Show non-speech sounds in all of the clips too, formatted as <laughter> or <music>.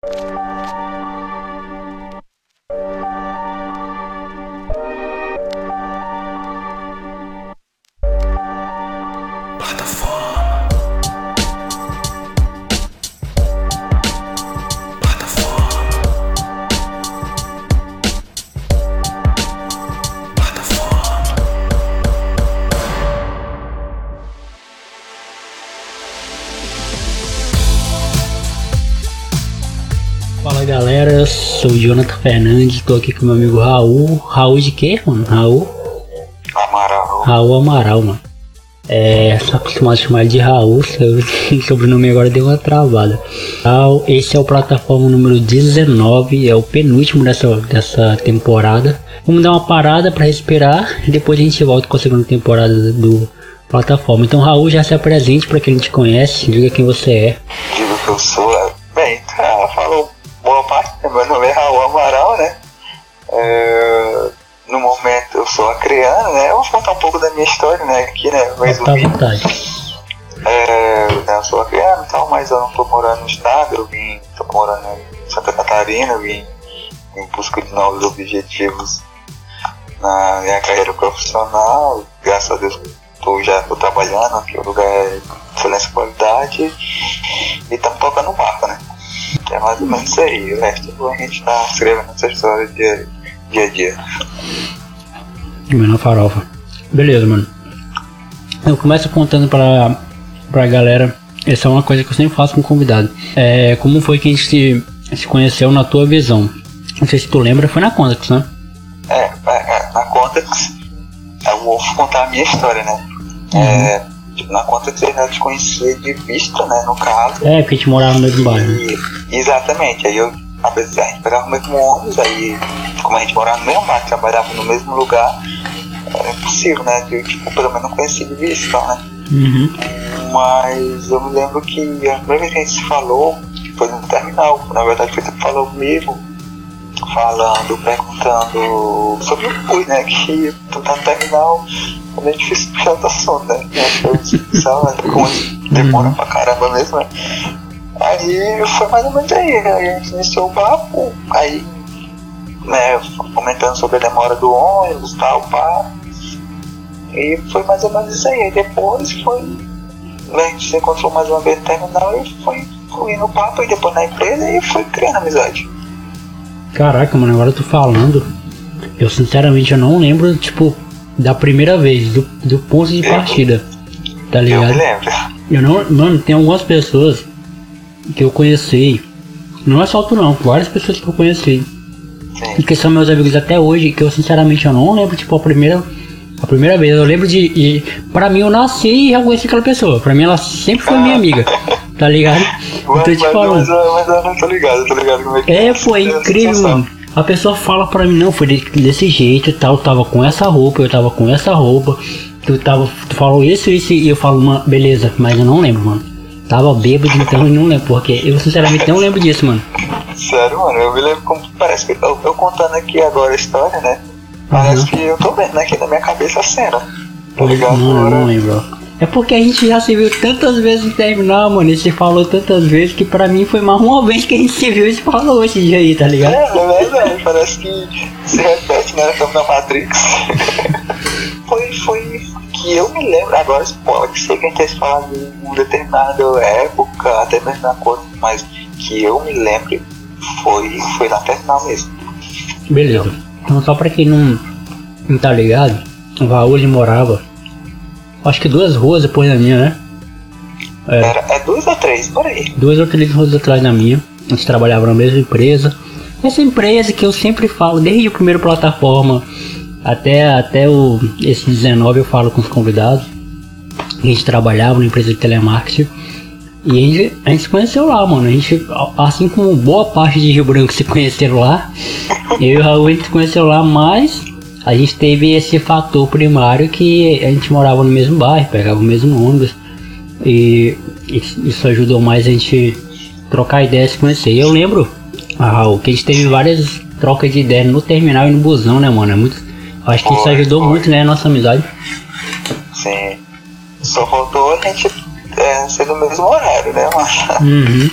Fala o Jonathan Fernandes, tô aqui com meu amigo Raul. Raul de quê, mano? Raul? Amaral. Raul Amaral, mano. É, sou acostumado a chamar ele de Raul, <laughs> seu sobrenome agora deu uma travada. Raul, esse é o plataforma número 19, é o penúltimo dessa, dessa temporada. Vamos dar uma parada pra respirar e depois a gente volta com a segunda temporada do plataforma. Então Raul já se apresente pra quem não te conhece, diga quem você é. Digo que eu sou. é, Bem, tá, falou boa parte. Meu nome é Raul Amaral, né? É, no momento eu sou acreano, né? Eu vou contar um pouco da minha história, né? Aqui, né? Mais Tá à vontade. É, né, eu sou acreano e tal, mas eu não tô morando no estado, eu vim, tô morando em Santa Catarina, eu vim em busca de novos objetivos na minha carreira profissional. Graças a Deus tô, já tô trabalhando, aqui o lugar é excelência qualidade e estamos tocando o barco, né? É mais ou menos isso aí, o resto a gente tá escrevendo essa história dia, dia a dia. Menor farofa. Beleza, mano. Eu começo contando pra, pra galera. Essa é uma coisa que eu sempre faço com convidado. É, como foi que a gente se, se conheceu na tua visão? Não sei se tu lembra, foi na Contax, né? É, é, é, na Contax, eu vou contar a minha história, né? É, tipo, na Contax eu já te conhecia de vista, né? No caso. É, porque a gente morava no mesmo bairro. E, exatamente, aí eu, a vezes a gente pegava o mesmo ônibus, aí como a gente morava no mesmo bairro, trabalhava no mesmo lugar, era impossível, né? De eu, tipo, pelo menos não conhecia de vista, né? Uhum. Mas eu me lembro que a primeira vez que a gente se falou foi no terminal. Na verdade, foi você que falou comigo, falando, perguntando sobre o Pui, né? Que tá no terminal, é meio difícil puxar outro assunto, né? Eu só como demora pra caramba mesmo, né? Aí foi mais ou menos aí, né? a gente iniciou o papo, aí, né, comentando sobre a demora do ônibus e tal, pá. E foi mais ou menos isso aí. Aí depois foi. A gente se encontrou mais uma vez no terminal e foi fluindo o papo e depois na empresa e foi criando amizade. Caraca, mano, agora eu tô falando. Eu sinceramente eu não lembro, tipo, da primeira vez, do, do ponto de partida. Tá Eu ligado? lembro. Eu não. Mano, tem algumas pessoas que eu conheci. Não é só tu não, várias pessoas que eu conheci. E Sim. que são meus amigos até hoje, que eu sinceramente eu não lembro, tipo, a primeira. A primeira vez, eu lembro de, de. Pra mim eu nasci e já conheci aquela pessoa. Pra mim ela sempre foi minha amiga. <laughs> Tá ligado? Mas, Então te mas, falando. mas, mas eu não tô ligado, eu tô ligado como é que É, é essa incrível, mano. A pessoa fala pra mim, não, foi de- desse jeito e tal, tava com essa roupa, eu tava com essa roupa, tu tava, tu falou isso, isso, e eu falo, mano, beleza, mas eu não lembro, mano. Tava bêbado, então eu não lembro, porque eu sinceramente não lembro disso, mano. Sério, mano, eu me lembro como parece que eu, eu contando aqui agora a história, né? Parece Uhum. que eu tô vendo aqui na minha cabeça a cena. Tá ligado? Mano, eu Agora- não lembro, ó. É porque a gente já se viu tantas vezes no terminal, mano, e se falou tantas vezes que pra mim foi mais uma <laughs> vez que a gente se viu e se falou esse dia aí, tá ligado? É, é verdade, parece que se repete, né? Estamos na Matrix. <laughs> foi, foi que eu me lembro, agora pode ser que a gente tenha falado em uma determinada época, até mesmo na coisa, mas que eu me lembre foi, foi na terminal mesmo. Beleza. Então só pra quem não, não tá ligado, o Raul morava, acho que duas ruas depois da minha, né? É. Era, é dois ou três, por aí. duas ou três ruas atrás da minha. A gente trabalhava na mesma empresa. Essa empresa que eu sempre falo, desde o primeiro plataforma até, até o, esse 19 eu falo com os convidados. A gente trabalhava na empresa de telemarketing. E a gente, a gente se conheceu lá, mano. A gente, assim como boa parte de Rio Branco se conheceram lá, <laughs> eu e o Raul a gente se conheceu lá, mas a gente teve esse fator primário que a gente morava no mesmo bairro, pegava o mesmo ônibus. E isso isso ajudou mais a gente trocar ideias e conhecer. E eu lembro, ah, Raul, que a gente teve várias trocas de ideias no terminal e no busão, né, mano? É muito, acho que isso Foi, ajudou foi. muito, né, a nossa amizade. Sim. Só faltou a gente é, ser do mesmo horário, né, mano? Uhum.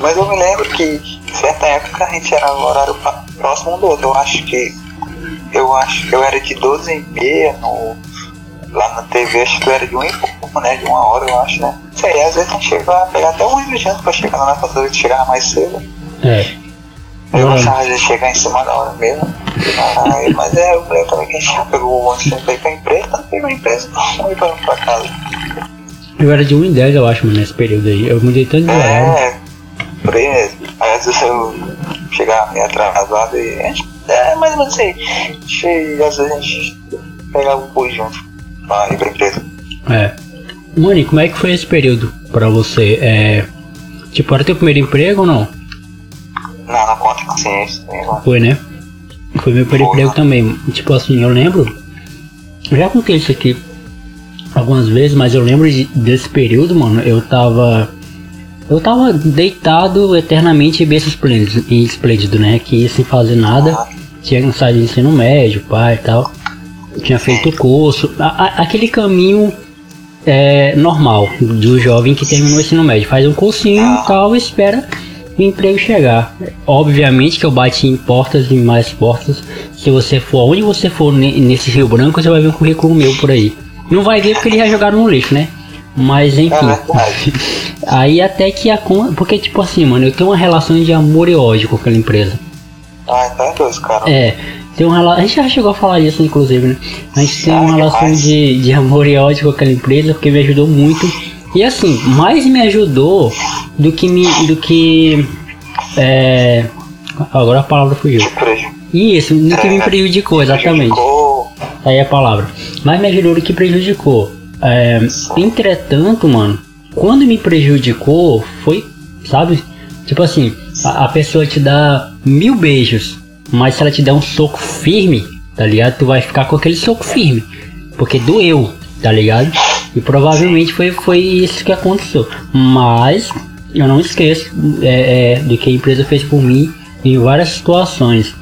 Mas eu me lembro que certa época a gente era no horário próximo um do outro. Eu acho que. Eu acho que eu era de 12 e meia no, lá na TV, acho que eu era de 1 e pouco, né? De uma hora, eu acho, né? Sei, às vezes a gente chegava a pegar até um ônibus junto pra chegar na casa, a gente chegava mais cedo. É. Eu gostava de chegar em cima da hora mesmo. Aí, mas é, eu lembro também que a gente já pegou o ônibus pra ir pra empresa, não pegou a empresa, não ia pra, pra casa. Eu era de 1 em 10, eu acho, mano, nesse período aí. Eu mudei tanto de horário. É, por aí mesmo. Aí às vezes eu chegava meio atrasado e a gente, é mais ou menos assim. A gente, às vezes a gente pegava o bus junto pra ir pra empresa. É. Como é que foi esse período pra você? É. Tipo, era teu primeiro emprego ou não? Não, na conta consciência, né, mano? Foi, né? Foi meu primeiro emprego também. Tipo assim, eu lembro. Eu já contei isso aqui algumas vezes, mas eu lembro de- desse período, mano. Eu tava. Eu tava deitado eternamente em berço esplêndido, né? Que sem fazer nada. Aham. Tinha saído de ensino médio, pai e tal. Tinha feito curso. A- a- aquele caminho é, normal do jovem que terminou o ensino médio. Faz um cursinho e tal e espera o emprego chegar. Obviamente que eu bati em portas e mais portas. Se você for, onde você for ne- nesse Rio Branco, você vai ver um currículo meu por aí. Não vai ver porque eles já jogaram no lixo, né? Mas É enfim. verdade. <laughs> Aí até que a Porque tipo assim, mano, eu tenho uma relação de amor e ódio com aquela empresa. Ah, então é dois, cara. É, tem uma relação. A gente já chegou a falar isso, inclusive, né? A gente tem Ah, uma relação demais. de, de amor e ódio com aquela empresa porque me ajudou muito. E assim, mais me ajudou do que me. do que. É. Agora a palavra fugiu. Isso, do que me É, prejudicou, exatamente. prejudicou. Aí é a palavra. Mais me ajudou do que prejudicou. É, entretanto, mano, quando me prejudicou, foi, sabe? Tipo assim, a, a pessoa te dá mil beijos, mas se ela te der um soco firme, tá ligado? Tu vai ficar com aquele soco firme. Porque doeu, tá ligado? E provavelmente foi, foi isso que aconteceu. Mas eu não esqueço é, é, do que a empresa fez por mim em várias situações.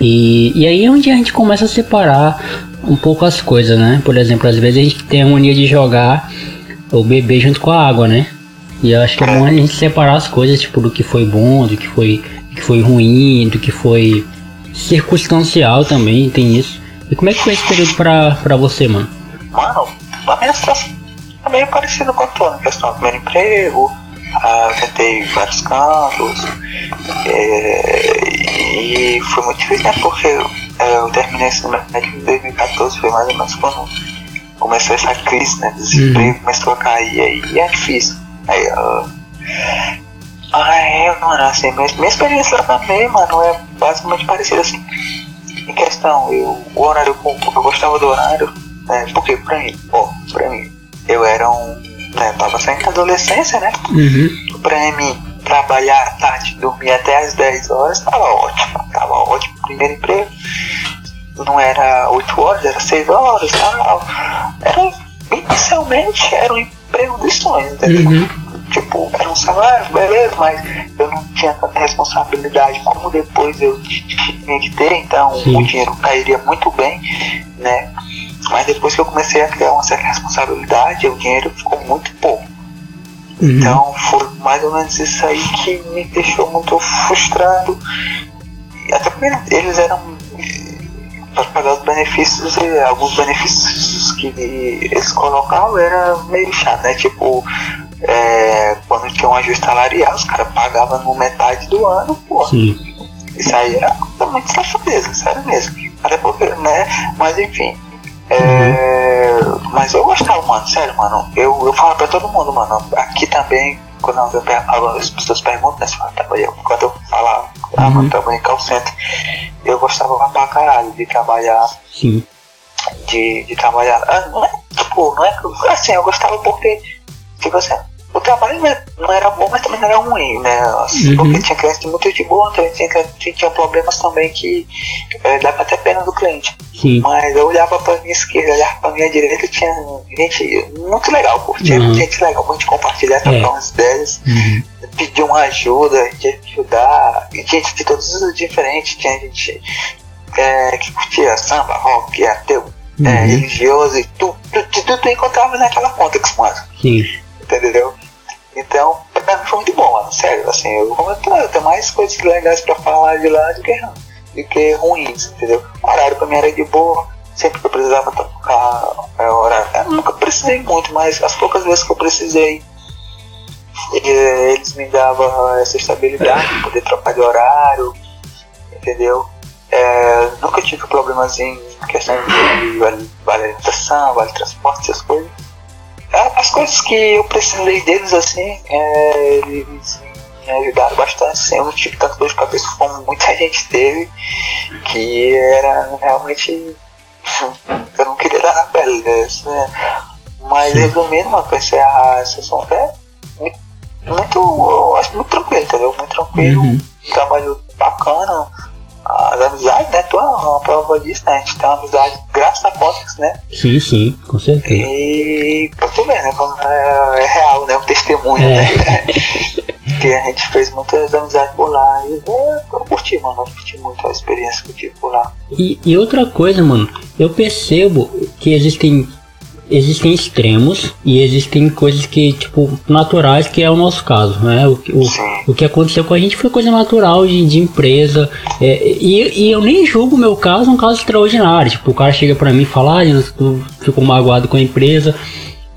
E, e aí é onde a gente começa a separar um pouco as coisas, né? Por exemplo, às vezes a gente tem a mania de jogar o bebê junto com a água, né? E eu acho que é bom a gente separar as coisas, tipo, do que foi bom, do que foi, do que foi ruim, do que foi circunstancial também, tem isso. E como é que foi esse período pra, pra você, mano? Mano, a minha situação é meio parecida com a tua, na questão do primeiro emprego, ah, eu tentei vários cantos, é, e foi muito difícil, né, porque é, eu terminei esse médio em 2014, foi mais ou menos quando começou essa crise, né, desemprego começou a cair, aí é difícil. Aí, ah, Aí, mano, assim, minha, minha experiência também, mano, é basicamente parecida, assim, em questão, eu, o horário, eu, eu gostava do horário, né, porque pra mim, ó, pra mim, eu era um, né, tava saindo da adolescência, né, Uhum. pra mim, trabalhar à tarde, dormir até as 10 horas, tava ótimo, tava ótimo, primeiro emprego, não era 8 horas, era 6 horas, tal, era, inicialmente, era um emprego dos sonhos, entendeu? Uhum. Tipo, era um salário, beleza, mas eu não tinha tanta responsabilidade como depois eu tinha que ter, então Sim. o dinheiro cairia muito bem, né? Mas depois que eu comecei a criar uma certa responsabilidade, o dinheiro ficou muito pouco. Uhum. Então foi mais ou menos isso aí que me deixou muito frustrado. Até porque eles eram para pagar os benefícios e alguns benefícios que eles colocavam era meio chato, né? Tipo, é, quando tinha um ajuste salarial, os caras pagavam no metade do ano, pô. Sim. Isso aí era totalmente safadeza, sério mesmo. Até porque, né? Mas enfim. É, Mas eu gostava, mano, sério, mano. Eu, eu falo pra todo mundo, mano. Aqui também, quando eu per- as pessoas perguntam, né? Se eu trabalhei, quando eu falava, ah, Uhum. mano, trabalhei em call center, eu gostava pra caralho de trabalhar Sim. de, de trabalhar. Ah, não é, tipo, não é. Assim, eu gostava porque, tipo assim, o trabalho não era- não era bom, mas também não era ruim, né? Assim, Uhum. Porque tinha clientes muito de boa, também tinha, tinha, tinha problemas também que eh, dava até pena do cliente. Sim. Mas eu olhava pra minha esquerda, olhava pra minha direita, tinha gente muito legal. Tinha Uhum. gente legal pra gente compartilhar, trocar É. umas ideias, Uhum. pedir uma ajuda, de ajudar. E gente de todos os diferentes, tinha gente eh, que curtia samba, rock, ateu, é, Uhum. religioso e tu, tu, tu, tu, tu encontrava naquela conta que mano. Sim. Entendeu? Então, pra mim foi muito bom, mano, sério, assim, eu, eu tenho mais coisas legais pra falar de lá do que, do que ruins, entendeu? O horário pra mim era de boa, sempre que eu precisava tocar é, horário, eu nunca precisei muito, mas as poucas vezes que eu precisei, eh, eles me davam essa estabilidade de poder trocar de horário, entendeu? É, nunca tive problemas em questão de vale, vale alimentação, vale transporte, essas coisas. É, as coisas que eu precisei deles, assim, é, eles me ajudaram bastante. Assim, eu não tive tanto dor de cabeça como muita <laughs> gente teve, que era realmente. eu não queria dar na pele dessa, né? Mas resumindo, mano, encerrar a sessão é muito, muito, acho muito tranquilo, entendeu? Muito tranquilo, Uhum. trabalho bacana as amizades, né? Tu é uma prova disso, né? A gente tem uma amizade graças a Cotex, né? Sim, sim, com certeza. E pra tu ver, né? É, é real, né? Um testemunho, É. né? <laughs> que a gente fez muitas amizades por lá. E é, eu curti, mano. Eu curti muito a experiência que eu tive por lá. E, e outra coisa, mano, eu percebo que existem existem extremos e existem coisas que, tipo, naturais, que é o nosso caso, né? O, o, o que aconteceu com a gente foi coisa natural de, de empresa. é, e, e eu nem julgo o meu caso um caso extraordinário. Tipo, o cara chega pra mim e fala, ah, tu ficou magoado com a empresa.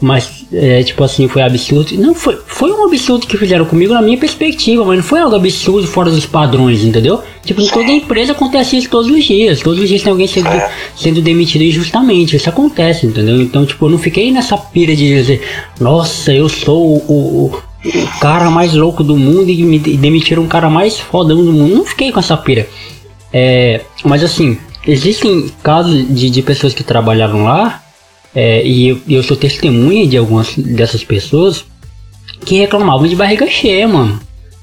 Mas, é, tipo assim, foi absurdo. Não, foi, foi um absurdo que fizeram comigo na minha perspectiva, mas não foi algo absurdo fora dos padrões, entendeu? Tipo, em toda empresa acontece isso todos os dias. Todos os dias tem alguém sendo, É. sendo demitido injustamente. Isso acontece, entendeu? Então, tipo, eu não fiquei nessa pira de dizer, nossa, eu sou o, o, o cara mais louco do mundo e me de- demitiram um cara mais fodão do mundo. Não fiquei com essa pira. É, mas assim, existem casos de, de pessoas que trabalharam lá, é, e eu, eu sou testemunha de algumas dessas pessoas que reclamavam de barriga cheia, mano.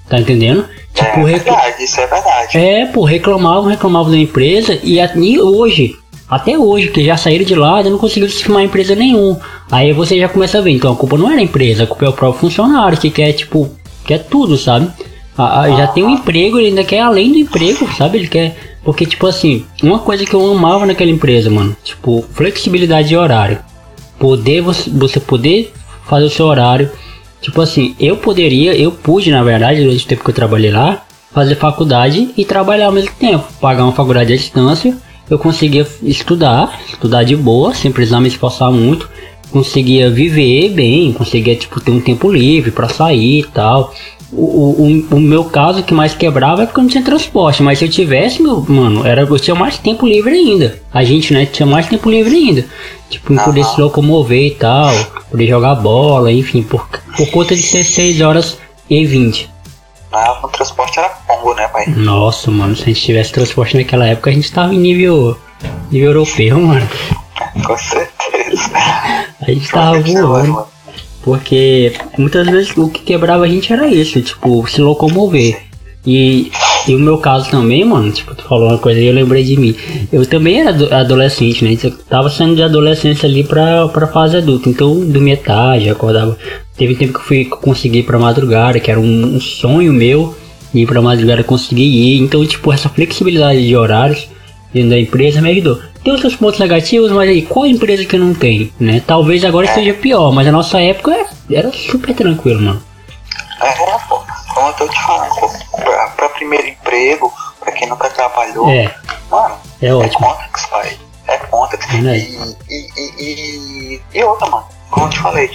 Tá entendendo? Tipo, é verdade, isso é verdade. é, pô, reclamavam, reclamavam da empresa e, a- e hoje, até hoje, que já saíram de lá, já não conseguiram se firmar em empresa nenhum. Aí você já começa a ver, então a culpa não é da empresa, a culpa é o próprio funcionário que quer, tipo, quer tudo, sabe? A- a- já tem um emprego, ele ainda quer além do emprego, sabe? Ele quer. Porque, tipo assim, uma coisa que eu amava naquela empresa, mano, tipo, flexibilidade de horário. Poder, você, poder fazer o seu horário. Tipo assim, eu poderia, eu pude, na verdade, durante o tempo que eu trabalhei lá, fazer faculdade e trabalhar ao mesmo tempo. Pagar uma faculdade à distância, eu conseguia estudar, estudar de boa, sem precisar me esforçar muito. Conseguia viver bem, conseguia, tipo, ter um tempo livre pra sair e tal. O, o, o meu caso que mais quebrava é porque eu não tinha transporte, mas se eu tivesse, meu, mano, era, eu tinha mais tempo livre ainda. A gente, né, tinha mais tempo livre ainda. Tipo, em poder se locomover e tal, poder jogar bola, enfim, por, por conta de ser 6 horas e 20. Ah, o transporte era Congo, né, pai? Nossa, mano, se a gente tivesse transporte naquela época, a gente tava em nível, nível europeu, mano. Com certeza. A gente tava voando. Porque muitas vezes o que quebrava a gente era isso, tipo, se locomover. E, e o meu caso também, mano, tipo, tu falou uma coisa e eu lembrei de mim. Eu também era ado- adolescente, né? Eu tava saindo de adolescência ali pra, pra fase adulta. Então eu dormia tarde, acordava. Teve tempo que eu fui que eu consegui ir pra madrugada, que era um, um sonho meu ir pra madrugada conseguir ir. Então, tipo, essa flexibilidade de horários dentro da empresa me ajudou. Tem outros pontos negativos, mas aí, qual empresa que não tem, né? Talvez agora esteja pior, mas a nossa época era, super tranquilo, mano. É, pô, como eu tô te falando, pô, pra, pra primeiro emprego, pra quem nunca trabalhou, É, mano, é é ótimo. Contax, pai. É Contax. Verdade. E, e, e, e, e outra, mano, como eu te falei,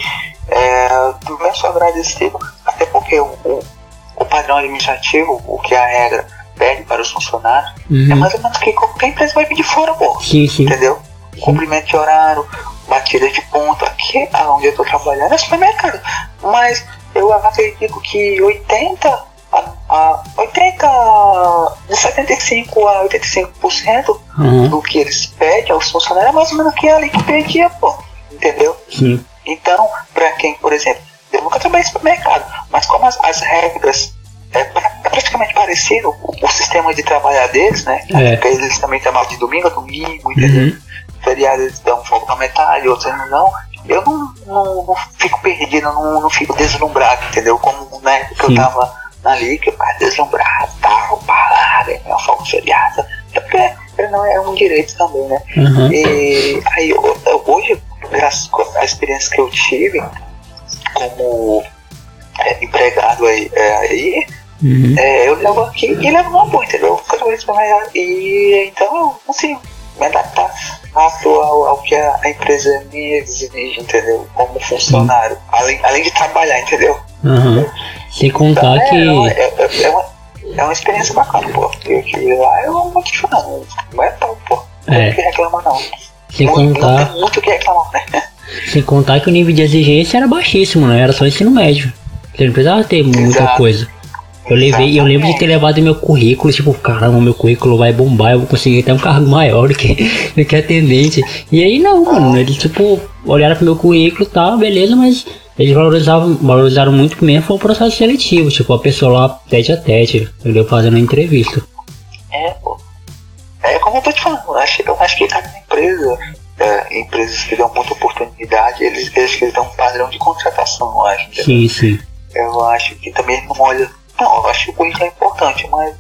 é, tu é só agradecido, até porque o, o, o padrão administrativo, o que a regra pede para os funcionários, é Uhum. mais ou menos que qualquer empresa vai pedir fora, pô. Sim, sim. Entendeu? Cumprimento de horário, batida de ponto. Aqui, onde eu tô trabalhando, é supermercado. Mas eu acredito que 80 a, a 80 de 75 a 85% Uhum. do que eles pedem aos funcionários é mais ou menos que a lei que pedia, pô. Entendeu? Sim. Então, pra quem, por exemplo, eu nunca trabalhei em supermercado, mas como as, as regras é, pra- praticamente parecido o, o sistema de trabalhar deles, né? É. Porque eles também trabalham de domingo a domingo, entendeu? Uhum. Feriado eles dão folga na metade, outros não. Eu não, não, não fico perdido, não, não fico deslumbrado, entendeu? Como na época que Sim. eu tava ali, que eu ficava deslumbrado, tal, parada, minha folga feriada. É porque não é um direito também, né? Uhum. E aí hoje, graças à experiência que eu tive, como é, empregado aí, é, aí Uhum. é, eu levo aqui e levo uma boa, entendeu? Cada vez mais E então eu consigo me adaptar rápido ao, ao que a, a empresa me exige, entendeu? Como funcionário. Além, além de trabalhar, entendeu? Aham. Sem contar é, que. é, uma- é, é- é uma, é uma experiência bacana, pô. Porque aqui lá eu vou te. Não é tão, pô. Não É. tem o que reclamar, não. Sem Muito- Não contar, tem muito o que reclamar, né? <laughs> sem contar que o nível de exigência era baixíssimo, né? Era só ensino médio. Você não precisava ter muita Exato. coisa. Eu levei, eu lembro de ter Exatamente. levado meu currículo, tipo, caramba, meu currículo vai bombar, eu vou conseguir até um cargo maior do que, do que atendente. E aí não, mano, eles tipo, olharam pro meu currículo e tal, beleza, mas eles valorizavam, valorizaram muito mesmo foi o processo seletivo, tipo, a pessoa lá tete a tete, entendeu? Fazendo uma entrevista. É, pô. É como eu tô te falando, eu acho, eu acho que cada empresa, é, empresas que dão muita oportunidade, eles, eles, eles dão um padrão de contratação, eu acho. entendeu? Sim, sim. Eu acho que também não olha. Não, eu acho que o currículo é importante, mas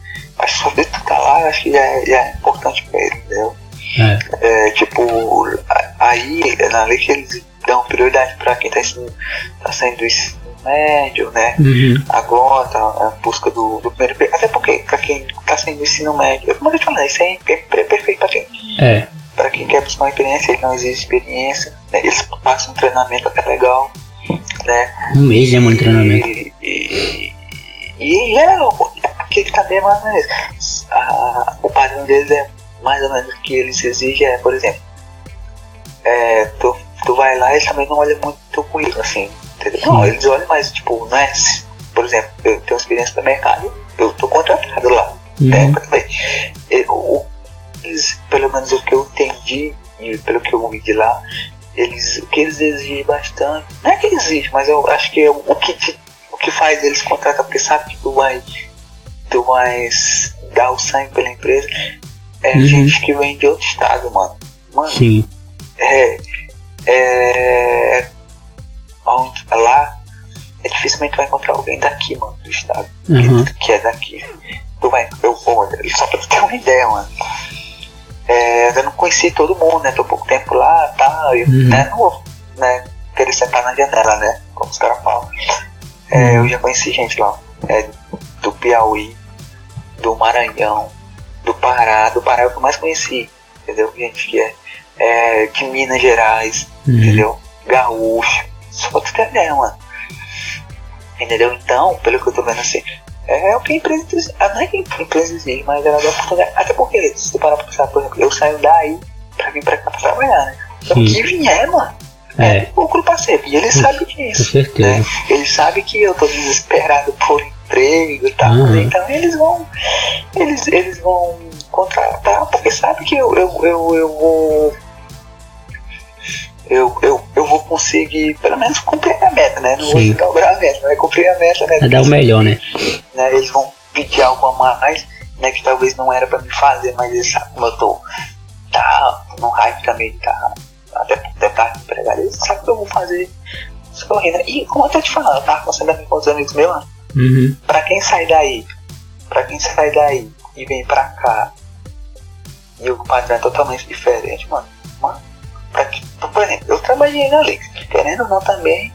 só de tu tá lá, eu acho que já, é- já é importante pra ele, entendeu? É. É, tipo, a- aí, na lei que eles dão prioridade pra quem tá, ensinando, tá saindo do ensino médio, né? Uhum. Agora, tá em busca do, do primeiro emprego. Até porque, pra quem tá saindo do ensino médio, como eu te falei, isso aí é per- perfeito pra quem É. para quem quer buscar uma experiência, ele não exige experiência, né? eles passam um treinamento até legal, né? Um mês é um treinamento. E, e, e é aquele também é mais ou menos. A, o padrão deles é mais ou menos o que eles exigem, é, por exemplo, é, tu, tu vai lá e eles também não olham muito teu currículo, assim, entendeu? Não, eles olham mais, tipo, não é, por exemplo, eu tenho experiência no mercado, eu tô contratado lá, né? Uhum. Mas, é, o- eles, pelo menos o que eu entendi e pelo que eu vi de lá, eles, o que eles exigem bastante, não é que exigem, mas eu acho que é o, que te- que faz eles contratar, porque sabe que tu vai, tu vais dar o sangue pela empresa, é Uhum. gente que vem de outro estado, mano. Mano, Sim. é, é, onde, lá, é dificilmente vai encontrar alguém daqui, mano, do estado Uhum. que, que é daqui. Tu vai, eu, olha, só pra tu ter uma ideia, mano. É, eu não conheci todo mundo, né? Tô pouco tempo lá e tal. E, Uhum. né, não vou né, querer sentar na janela, né? Como os caras falam. É, eu já conheci gente lá. É, do Piauí, do Maranhão, do Pará. Do Pará é o que eu mais conheci. Entendeu? Gente que é, é de Minas Gerais, Uhum. entendeu? Gaúcho. Só tu ter ideia, mano. Entendeu? Então, pelo que eu tô vendo assim, é o que a empresa. Ah, Não é que a empresa exige, mas ela dá oportunidade. Até porque, se tu parar pra pensar, por exemplo, eu saio daí pra vir pra cá pra trabalhar, né? Então, o que vier, mano, É. é pra sempre. E ele sabe Com disso. certeza. Né? Ele sabe que eu tô desesperado por emprego e tal. Uhum. Então eles vão. Eles, eles vão contratar, porque sabe que eu, eu, eu, eu vou. Eu, eu, eu vou conseguir pelo menos cumprir a meta, né? Não Sim. vou dobrar a meta, mas cumprir a meta, né? Vai dar o melhor, né? né? Eles vão pedir algo a mais, né? Que talvez não era pra me fazer, mas eles sabem como eu tô. Tá no hype também, tá. Até até tá empregado, eles sabem que eu vou fazer. Sorrindo. E como eu tô te falando, eu tava conversando com os amigos meus, mano. Uhum. Pra quem sai daí, pra quem sai daí e vem pra cá, e o padrão é totalmente diferente, mano. Mano, pra que, por exemplo, eu trabalhei na Lix, querendo ou não também,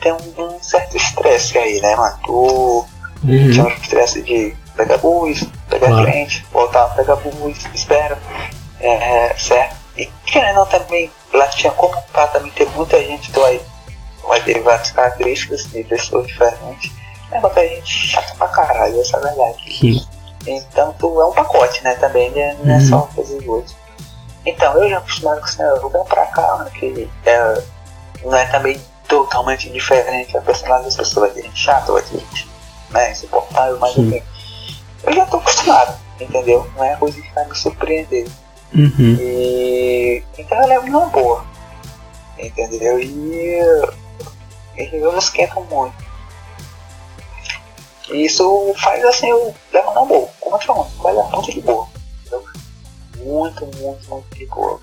tem um, um certo estresse aí, né, mano? Tu tinha Uhum. um estresse de pegar bus, pegar Claro. cliente, voltar, pegar bus, espera, é, certo? E querendo ou não também, lá tinha como também ter muita gente, tu aí ter várias características de pessoas diferentes. É uma gente chata pra caralho, essa é a verdade. Então tu é um pacote, né, também, né? não é Uhum. só de outro. Então, eu já acostumado com isso, né, eu venho pra cá, né, que é, não é também totalmente diferente a personalidade das pessoas, vai ter gente chata, vai ter gente né, insuportável, mas enfim. Eu já tô acostumado, entendeu? Não é coisa que vai me surpreender. Uhum. E então eu levo numa boa. Entendeu? E, e eu não esquento muito. E isso faz assim, eu levo na boa. Como eu te falo, vai levar muito de boa. Entendeu? Muito, muito, muito de boa.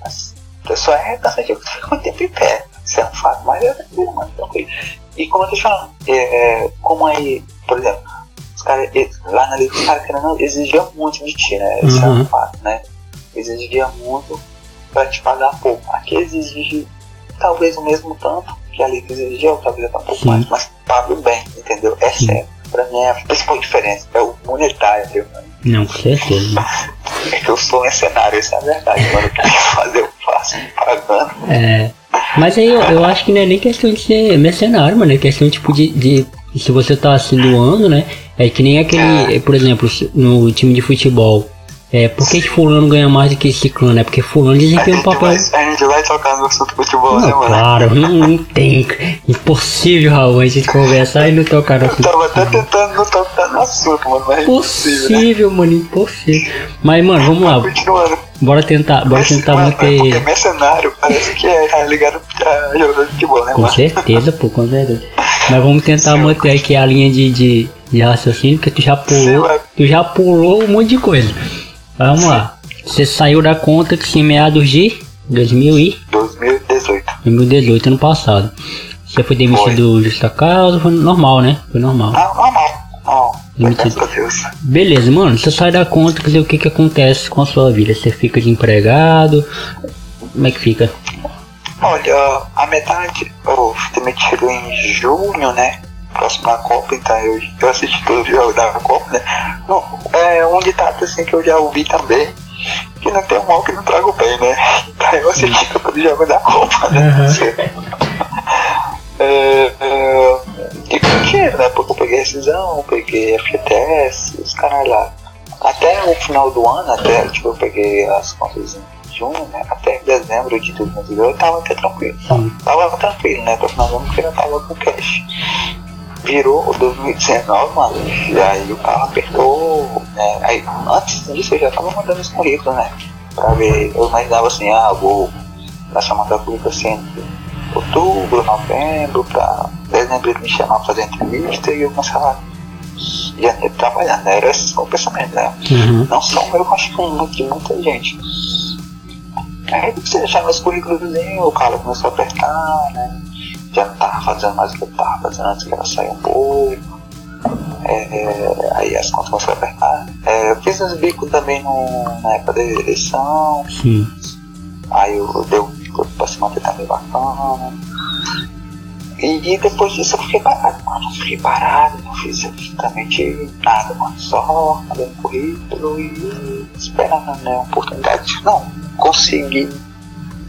Mas, só é cansativo que fica muito tempo em pé. Isso é um fato, mas é tranquilo, mano, tranquilo. E como eu te falando, é, como aí, por exemplo, os caras, lá na lei, os caras querendo ou muito de ti, né? Isso é Uhum. um fato, né? Exigia muito pra te pagar pouco. Aqui exige talvez o mesmo tanto que ali fez energia, talvez até um pouco Sim. mais, mas pago bem, entendeu? É Sim. sério. Pra mim é a principal diferença, é o monetário, viu? Não, com certeza. <laughs> É que eu sou mercenário, isso é a verdade. Quando eu quero fazer, eu faço me pagando. É. Mas aí eu, eu acho que não é nem questão de ser mercenário, mano. É questão tipo de, de. Se você tá se doando, né? É que nem aquele. Por exemplo, no time de futebol. É, por que que fulano ganha mais do que ciclano? É porque fulano desempenha um papel. vai, a gente vai tocar no assunto futebol, né, Não, mano? claro, não, não tem. Impossível, Raul, a gente conversar e não tocar no Eu tava até tentando não tocar no assunto, mano, mas é impossível, né? Impossível, mano, impossível. Mas, mano, vamos lá. Continuando. Bora tentar, bora tentar Mano, é Porque manter. mercenário parece que é ligado a jogador de futebol, né, Com mano? certeza, pô, com certeza. Mas vamos tentar Sim. manter aqui a linha de, de, de raciocínio, porque tu já pulou, tu já pulou um monte de coisa. Vamos lá. Você saiu da conta que em meados de 2000 e 2018. 2018, ano passado. Você foi demitido justa causa, foi normal, né? Foi normal. Não, normal. Não, Demitido. graças a Deus. Beleza, mano, você sai da conta, dizer, o que que acontece com a sua vida? Você fica desempregado? Como é que fica? Olha, a metade eu fui demitido em junho, né? Próximo à Copa, então eu, eu assisti todos os jogos da Copa, né? Não, é um ditado assim que eu já ouvi também, que não tem um mal que não traga o bem, né? <laughs> Então eu assisti todos os jogos da Copa, né? <laughs> É, é, e com dinheiro, né? Porque eu peguei rescisão, peguei FGTS, os caras lá. Até o final do ano, até tipo, eu peguei as contas em junho, né? Até dezembro de 2018 eu tava até tranquilo. Tava tranquilo, né? Até o final do ano porque eu não tava com cash. Virou 2019, mano, e aí o carro apertou, né? Aí antes disso eu já tava mandando os currículos, né? Pra ver, eu imaginava assim, ah, vou chamada pública assim, outubro, novembro, pra dezembro me chamar pra fazer entrevista e eu começar em janeiro trabalhando, né? Era esse o pensamento, né? Uhum. Não só o meu, eu acho que muito, muita gente. Aí você deixar meus currículos, o cara começou a apertar, né? Já tava fazendo mais o que eu tava fazendo antes, que era sair um pouco. É, aí as contas começaram a apertar. É, eu fiz uns bicos também no, na época da eleição. Sim. Aí eu dei um bico pra se manter também bacana. E, e depois disso eu fiquei parado, mano. Fiquei parado, não fiz absolutamente nada, mano. Só mandando currículo e esperando né, a oportunidade. Não, consegui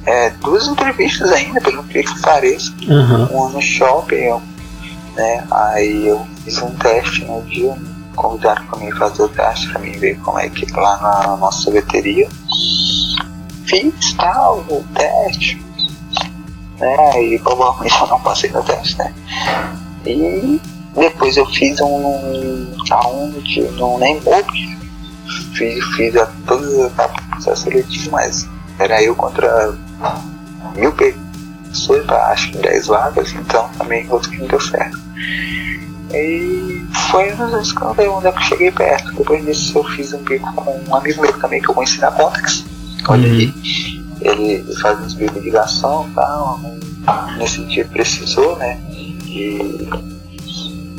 é, duas entrevistas ainda, pelo que pareça. Aham. Uma no shopping, eu, né? Aí eu fiz um teste no dia, me convidaram pra mim fazer o teste, pra mim ver como é que lá na nossa sorveteria. Fiz tal, o teste, né? E provavelmente eu não passei no teste, né? E depois eu fiz um aonde, não nem. Fiz, fiz a, todas as etapas do processo seletivo, mas era eu contra mil pessoas para acho que 10 vagas, então também outro que não deu certo. E foi nos eu dei onde eu cheguei perto. Depois disso eu fiz um bico com um amigo meu também que eu conheci na Contax. Olha Uhum. aí. Ele faz uns bicos de ligação e tal. Nesse dia precisou, né? De,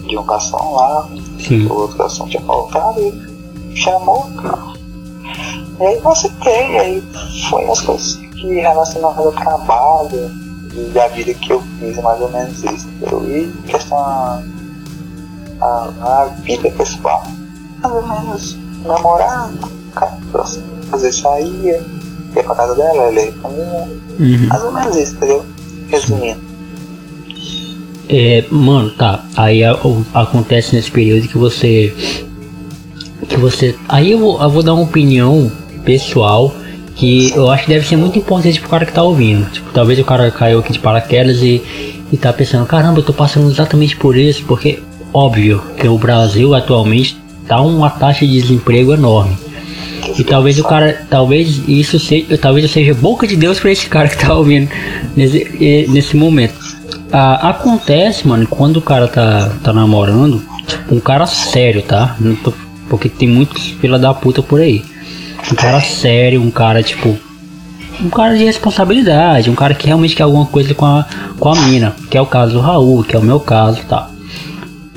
de um garçom lá. Sim. O outro garçom tinha faltado e chamou, cara. E aí eu aceitei, aí foi as coisas que relacionadas ao trabalho e da vida que eu fiz, mais ou menos isso, entendeu? E questão a, a, a vida pessoal, mais ou menos namorar, cara, assim, às vezes saía, ia pra casa dela, ela ia pra mim, Uhum. mais ou menos isso, entendeu? Resumindo. É, mano, tá. Aí a- o- acontece nesse período que você. Que você. Aí eu vou, eu vou dar uma opinião pessoal que eu acho que deve ser muito importante pro cara que tá ouvindo. Tipo, talvez o cara caiu aqui de paraquedas e, e tá pensando, caramba, eu tô passando exatamente por isso, porque óbvio que o Brasil atualmente tá uma taxa de desemprego enorme. E talvez o cara, talvez isso seja, talvez eu seja boca de Deus pra esse cara que tá ouvindo nesse, nesse momento. Ah, acontece, mano, quando o cara tá, tá namorando, tipo, um cara sério, tá? Porque tem muitos fila da puta por aí. Um cara sério, um cara tipo. Um cara de responsabilidade, um cara que realmente quer alguma coisa com a, com a mina, que é o caso do Raul, que é o meu caso, tá?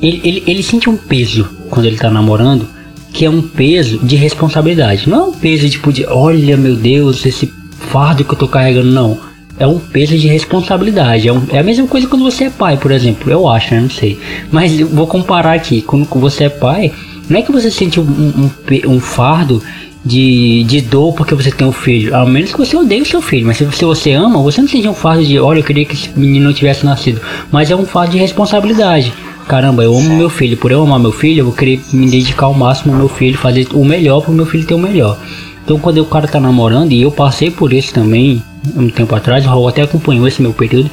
Ele, ele, ele sente um peso quando ele tá namorando, que é um peso de responsabilidade. Não é um peso tipo de, olha meu Deus, esse fardo que eu tô carregando, não. é um peso de responsabilidade. É, um, é, a mesma coisa quando você é pai, por exemplo. Eu acho, né? Não sei. Mas vou comparar aqui. Quando você é pai, não é que você sente um, um, um fardo de, de dor porque você tem um filho. Ao menos que você odeie o seu filho. Mas se você, você ama, você não sente um fardo de, olha, eu queria que esse menino não tivesse nascido. Mas é um fardo de responsabilidade. Caramba, eu amo meu filho. Por eu amar meu filho, eu vou querer me dedicar ao máximo ao meu filho, fazer o melhor para o meu filho ter o melhor. Então quando o cara tá namorando, e eu passei por isso também um tempo atrás, o Raul até acompanhou esse meu período,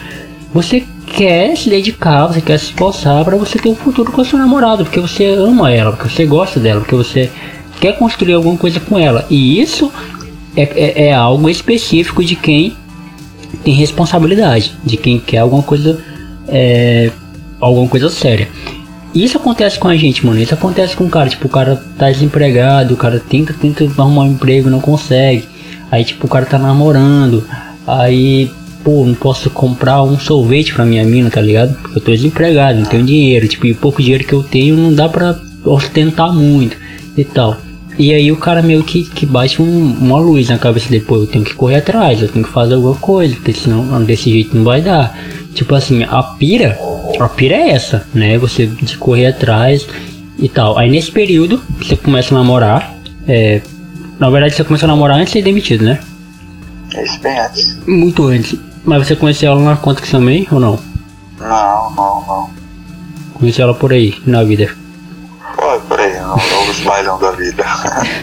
você quer se dedicar, você quer se esforçar para você ter um futuro com a sua namorada, porque você ama ela, porque você gosta dela, porque você quer construir alguma coisa com ela. E isso é, é, é algo específico de quem tem responsabilidade, de quem quer alguma coisa, é, alguma coisa séria. Isso acontece com a gente, mano. Isso acontece com o cara. Tipo, o cara tá desempregado, o cara tenta, tenta arrumar um emprego, não consegue. Aí, tipo, o cara tá namorando. Aí, pô, não posso comprar um sorvete pra minha mina, tá ligado? Porque eu tô desempregado, não tenho dinheiro. Tipo, e o pouco dinheiro que eu tenho não dá pra ostentar muito e tal. E aí o cara meio que, que bate um, uma luz na cabeça dele, pô, eu tenho que correr atrás, eu tenho que fazer alguma coisa, porque senão desse jeito não vai dar. Tipo assim, a pira, a pira é essa, né? Você de correr atrás e tal. Aí nesse período, você começa a namorar. É, na verdade, você começa a namorar antes de ser demitido, né? É isso bem antes. Muito antes. Mas você conheceu ela na conta que também ou não? Não, não, não. Conheceu ela por aí, na vida. Pô, por aí, não, os bailão da.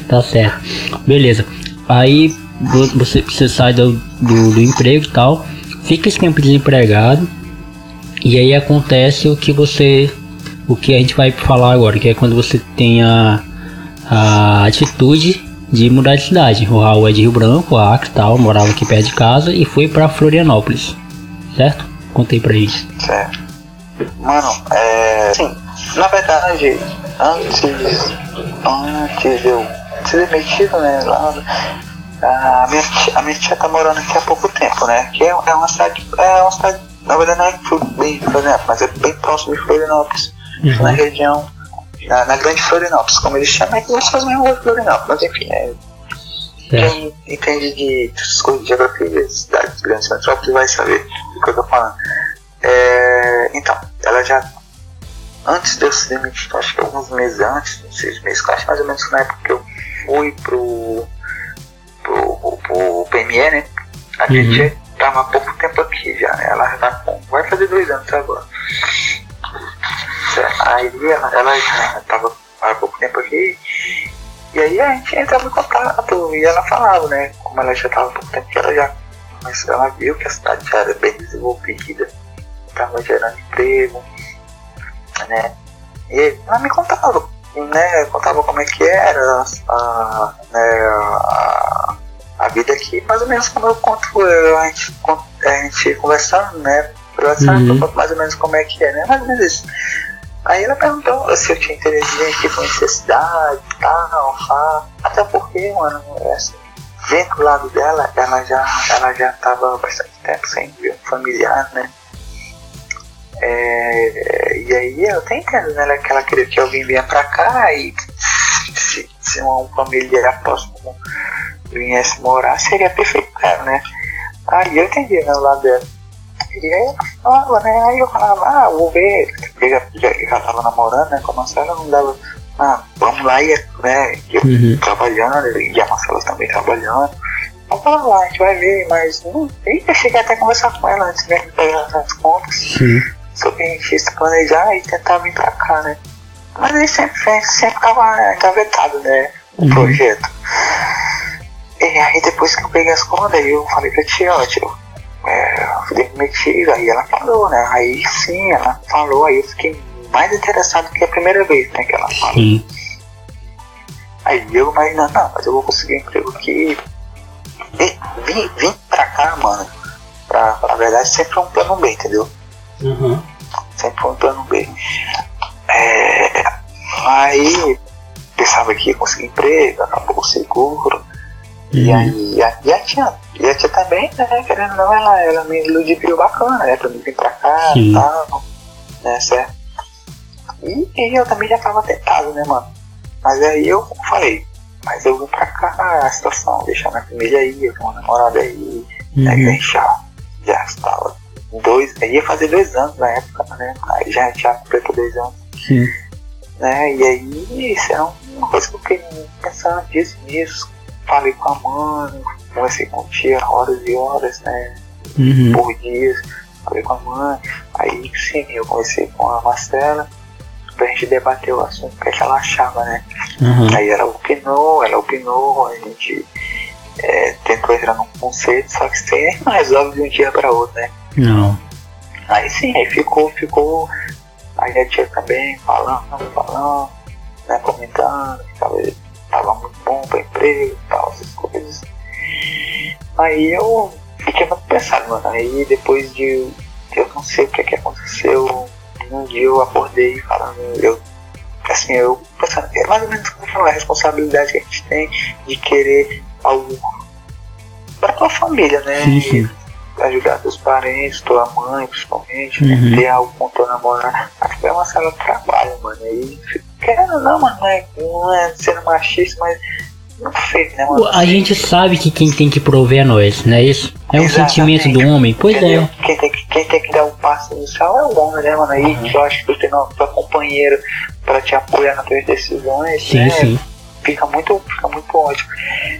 Tá certo. Beleza. Aí você, você sai do, do, do emprego e tal fica esse tempo desempregado e aí acontece o que você o que a gente vai falar agora, que é quando você tem a, a atitude de mudar de cidade. O Raul é de Rio Branco, Acre tal, morava aqui perto de casa e foi para Florianópolis, certo? Contei pra gente. Certo. Mano, é. Sim, na verdade, antes. Antes de eu ser demitido, né? Lá, a minha, tia, a minha tia tá morando aqui há pouco tempo, né? Que é, é uma cidade. É uma cidade. Na verdade não é bem Florianópolis, mas é bem próximo de Florianópolis. Uhum. Na região. Na, na, grande Florianópolis, como eles chamam, é que nós fazemos mesmo Florianópolis, mas enfim, é. Quem entende de coisas de geografia de cidades grandes metrópoles vai saber do que eu tô falando. É, então, ela já. Antes de eu se demitir, acho que alguns meses antes, seis meses, acho mais ou menos na época que eu fui pro pro, pro PME, né? A uhum. gente tava há pouco tempo aqui já, né? Ela tá com. Vai fazer dois anos agora. Aí ela, ela já tava há pouco tempo aqui. E aí a gente entrava em contato e ela falava, né? Como ela já tava há pouco tempo, ela já. Mas ela viu que a cidade já era bem desenvolvida, tava gerando emprego, né? E ela me contava, né? Contava como é que era a, né, a, a vida aqui, mais ou menos como eu conto eu, a, gente, a gente conversando, né? WhatsApp, uhum. mais ou menos como é que é, né? Mais ou menos isso. Aí ela perguntou se eu tinha interesse em aqui conhecer a cidade e tal, tá, até porque, mano, assim, vendo do lado dela, ela já, ela já tava bastante tempo sem ver um familiar, né? É, e aí eu até entendo, né, que ela queria que alguém venha pra cá e se, se um familiar próximo viesse morar, seria perfeito pra ela, né? Aí eu entendi, né, o lado dela. E aí ela falava, né? Aí eu falava, ah, vou ver. Porque já, já, já tava namorando, né? Com a Marcela não dava. Ah, vamos lá, e, né? Eu uhum. trabalhando, e a Marcela também trabalhando. Vamos pra lá, a gente vai ver, mas não. eu cheguei até a conversar com ela antes mesmo de pegar as contas. Sim. Sobre a gente se planejar e tentar vir pra cá, né? Mas aí sempre, sempre ficava engavetado, né? O uhum. projeto. E aí depois que eu peguei as contas, eu falei pra tia, ó, tio, é, demitido, aí ela falou, né? Aí sim, ela falou, aí eu fiquei mais interessado que a primeira vez, né, que ela falou. Sim. Aí eu imaginando, não, mas eu vou conseguir um emprego aqui. E vim, vim pra cá, mano, pra, pra verdade sempre um plano B, entendeu? Uhum. Sempre um plano B. É, aí pensava que ia conseguir emprego, acabou o seguro. E uhum. aí a, e a tia, e a tia também, né, querendo ou não, ela, ela me ludibriou bacana, né, pra mim vir pra cá e tal, né, certo? E, e, eu também já tava tentado, né, mano? Mas aí eu falei, mas eu vim pra cá, a situação, deixar minha família aí, eu tenho uma namorada aí, né, uhum. né, deixar. já estava dois, ia fazer dois anos na época, né? Aí já tinha completou dois anos. Sim. Né? E aí, isso é uma coisa que eu fiquei pensando disso, nisso. Falei com a mãe, conversei com o tia horas e horas, né? Uhum. Por dias, falei com a mãe. Aí sim, eu conversei com a Marcela pra gente debater o assunto, o que, é que ela achava, né? Uhum. Aí ela opinou, ela opinou, a gente é, tentou entrar num conceito, só que você não <laughs> resolve de um dia para outro, né? Não. Aí sim, aí ficou, ficou. Aí a tia também falando, falando, né, comentando, que tava, tava muito bom para emprego e tal, essas coisas. Aí eu fiquei muito pensado, mano. Aí depois de. Eu não sei o que, que aconteceu. Um dia eu acordei falando, eu. Assim, eu pensando, é mais ou menos como falar, a responsabilidade que a gente tem de querer algo pra tua família, né? Sim, sim. Ajudar teus parentes, tua mãe principalmente, Uhum. né? ter algo com tua namorada. Acho que é uma sala de trabalho, mano. E querendo ou não, mano, não é, não é sendo machista, mas não sei, né, mano? A gente sabe que quem tem que prover é nós, não é isso? É um Exatamente. sentimento do homem? Pois Entendeu? é. Quem tem, que, quem tem que dar o passo inicial é o homem, né, mano? Aí Uhum. eu acho que tu tem um teu companheiro pra te apoiar nas tuas decisões, Sim, né? sim. Fica muito, fica muito ótimo.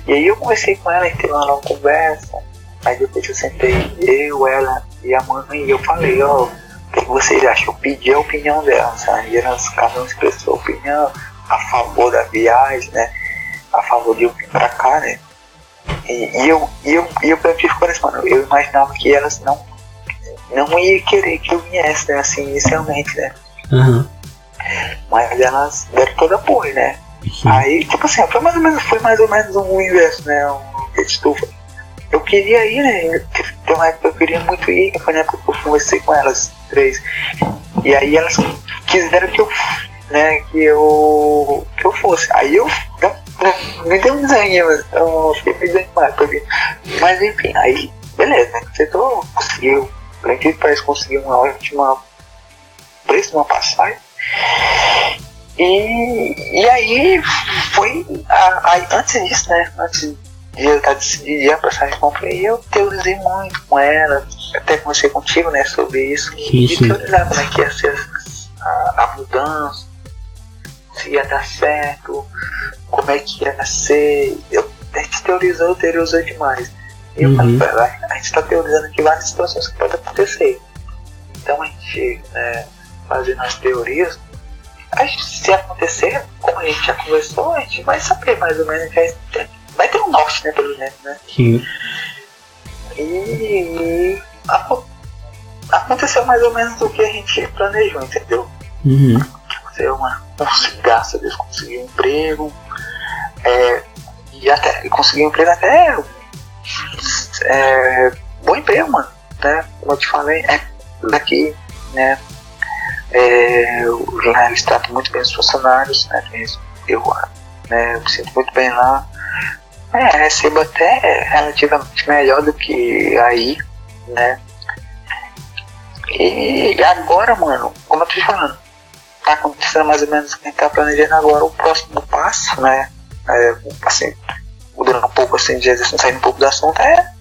E aí eu conversei com ela, a gente teve uma conversa. Aí depois eu sentei, eu, ela e a mãe, e eu falei, ó, o que vocês acham? Eu pedi a opinião dela, sabe? E elas, cada um expressou a opinião a favor da viagem, né? A favor de eu vir pra cá, né? E, e eu, e eu, e eu assim, mano, eu imaginava que elas não, não iam querer que eu viesse, né? Assim, inicialmente, né? Aham. Mas elas deram todo apoio, né? Sim. Aí, tipo assim, foi mais ou menos, foi mais ou menos um inverso, né? Um estufa. Eu queria ir, né? Tem uma época eu queria muito ir, foi na época que eu conversei com elas três. E aí elas quiseram que eu, né, que eu, que eu fosse. Aí eu, eu- eu- me deu um desenho, eu fiquei meio desanimado vir. Mas enfim, aí, beleza, né? Você tô, conseguiu, por incrível que pareça, uma ótima preço uma passagem. E, e aí foi. A, aí, antes disso, né? Antes de eu estar decidindo a passagem que comprei, eu teorizei muito com ela. Até conversei contigo, né, sobre isso. Sim, e sim. teorizar como é que ia ser a, a mudança, se ia dar certo, como é que ia ser. Eu, a gente teorizou, teorizou demais. E eu Uhum. falei, a gente está teorizando aqui várias situações que podem acontecer. Então a gente, né, fazendo as teorias, a gente, se acontecer, como a gente já conversou, a gente vai saber mais ou menos, ter, vai ter um norte, né, pelo menos, né? Sim. E aco- aconteceu mais ou menos o que a gente planejou, entendeu? Uhum. Fazer uma consegui, graças a Deus, consegui um emprego, é, e até e consegui um emprego até é, bom emprego, mano, né? Como eu te falei, é daqui, né? É, lá eles tratam muito bem os funcionários, né? Eu, né, eu me sinto muito bem lá. É, recebo até relativamente melhor do que aí, né? E agora, mano, como eu tô te falando, tá acontecendo mais ou menos o que a gente tá planejando agora, o próximo passo, né? É, assim, mudando um pouco assim, de assim, saindo um pouco do assunto, é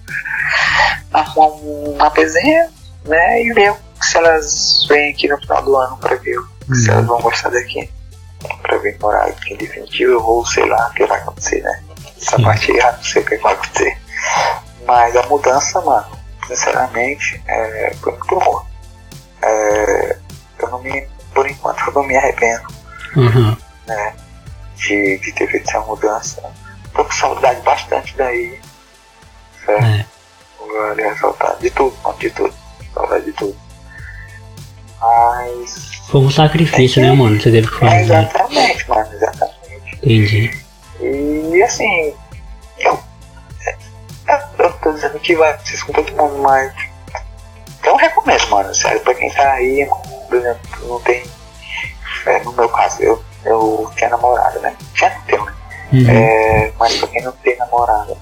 arrumar um APzinha, né? E ver se elas vêm aqui no final do ano pra ver se elas vão gostar daqui. Pra vir morar aqui definitivo, eu vou, sei lá o que vai acontecer, né? Essa parte aí, eu não sei o que vai acontecer. Mas a mudança, mano, sinceramente, é, foi muito boa. É, eu não me, por enquanto, eu não me arrependo Uhum. né, de, de ter feito essa mudança. Tô com saudade bastante daí. Certo? É. Vale ressaltar. De tudo, mano, de tudo. Saudade de tudo. Mas. Foi um sacrifício, né, mano? Você teve que É, fazer. exatamente, mano, exatamente. Entendi. E assim, eu. Eu, tô dizendo que vai ser com todo mundo, mas. Eu recomendo, mano, sério, pra quem tá aí, por exemplo, não tem. é, no meu caso, eu, eu tinha namorada, né? Já não tenho, né? Uhum. É, mas pra quem não tem namorada,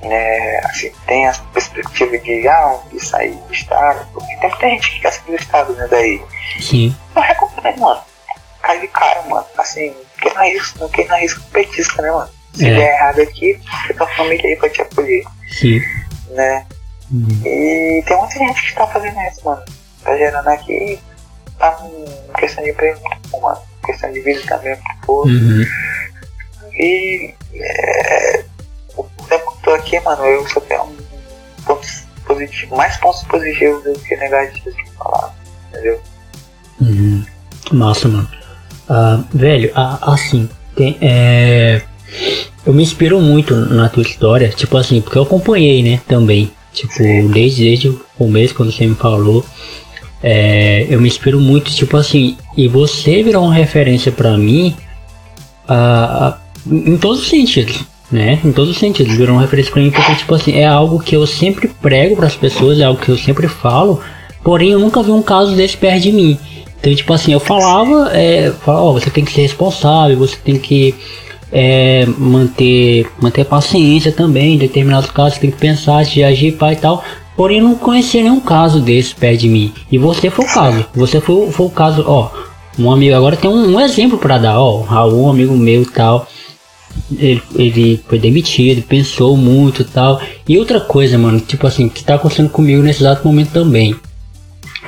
né, assim, tem a perspectiva de, ah, de sair do estado, porque tem muita gente que quer sair do estado, né, daí. Sim. Eu recomendo, mano. Cai de cara, mano. Assim, quem não arrisca, quem não arrisca petisca, né, mano? Se É. der errado aqui, fica a família aí pra te acolher, Sim. né? Uhum. E tem muita gente que tá fazendo isso, mano. Tá gerando aqui, tá em questão de emprego muito bom, mano. Questão de vida também é muito boa. Uhum. E é, o tempo que eu tô aqui, mano, eu só tenho um pontos positivos, mais pontos positivos do que negativos pra falar, entendeu? Uhum. Massa, mano. Ah, velho, ah, assim, tem, é, eu me inspiro muito na tua história, tipo assim, porque eu acompanhei, né, também. Tipo, desde, desde o começo, quando você me falou, é, eu me inspiro muito, tipo assim, e você virou uma referência para mim ah, em todos os sentidos, né? Em todos os sentidos, virou uma referência para mim porque, tipo assim, é algo que eu sempre prego para as pessoas, é algo que eu sempre falo, porém eu nunca vi um caso desse perto de mim. Então, tipo assim, eu falava, é, falava, ó, você tem que ser responsável, você tem que é, manter, manter paciência também, em determinados casos, tem que pensar de agir, pai e tal. Porém, não conhecia nenhum caso desse perto de mim. E você foi o caso. Você foi, foi o caso, ó. Um amigo, agora tem um, um exemplo para dar, ó. Raul, um amigo meu tal. Ele, ele foi demitido, pensou muito tal. E outra coisa, mano, tipo assim, que tá acontecendo comigo nesse exato momento também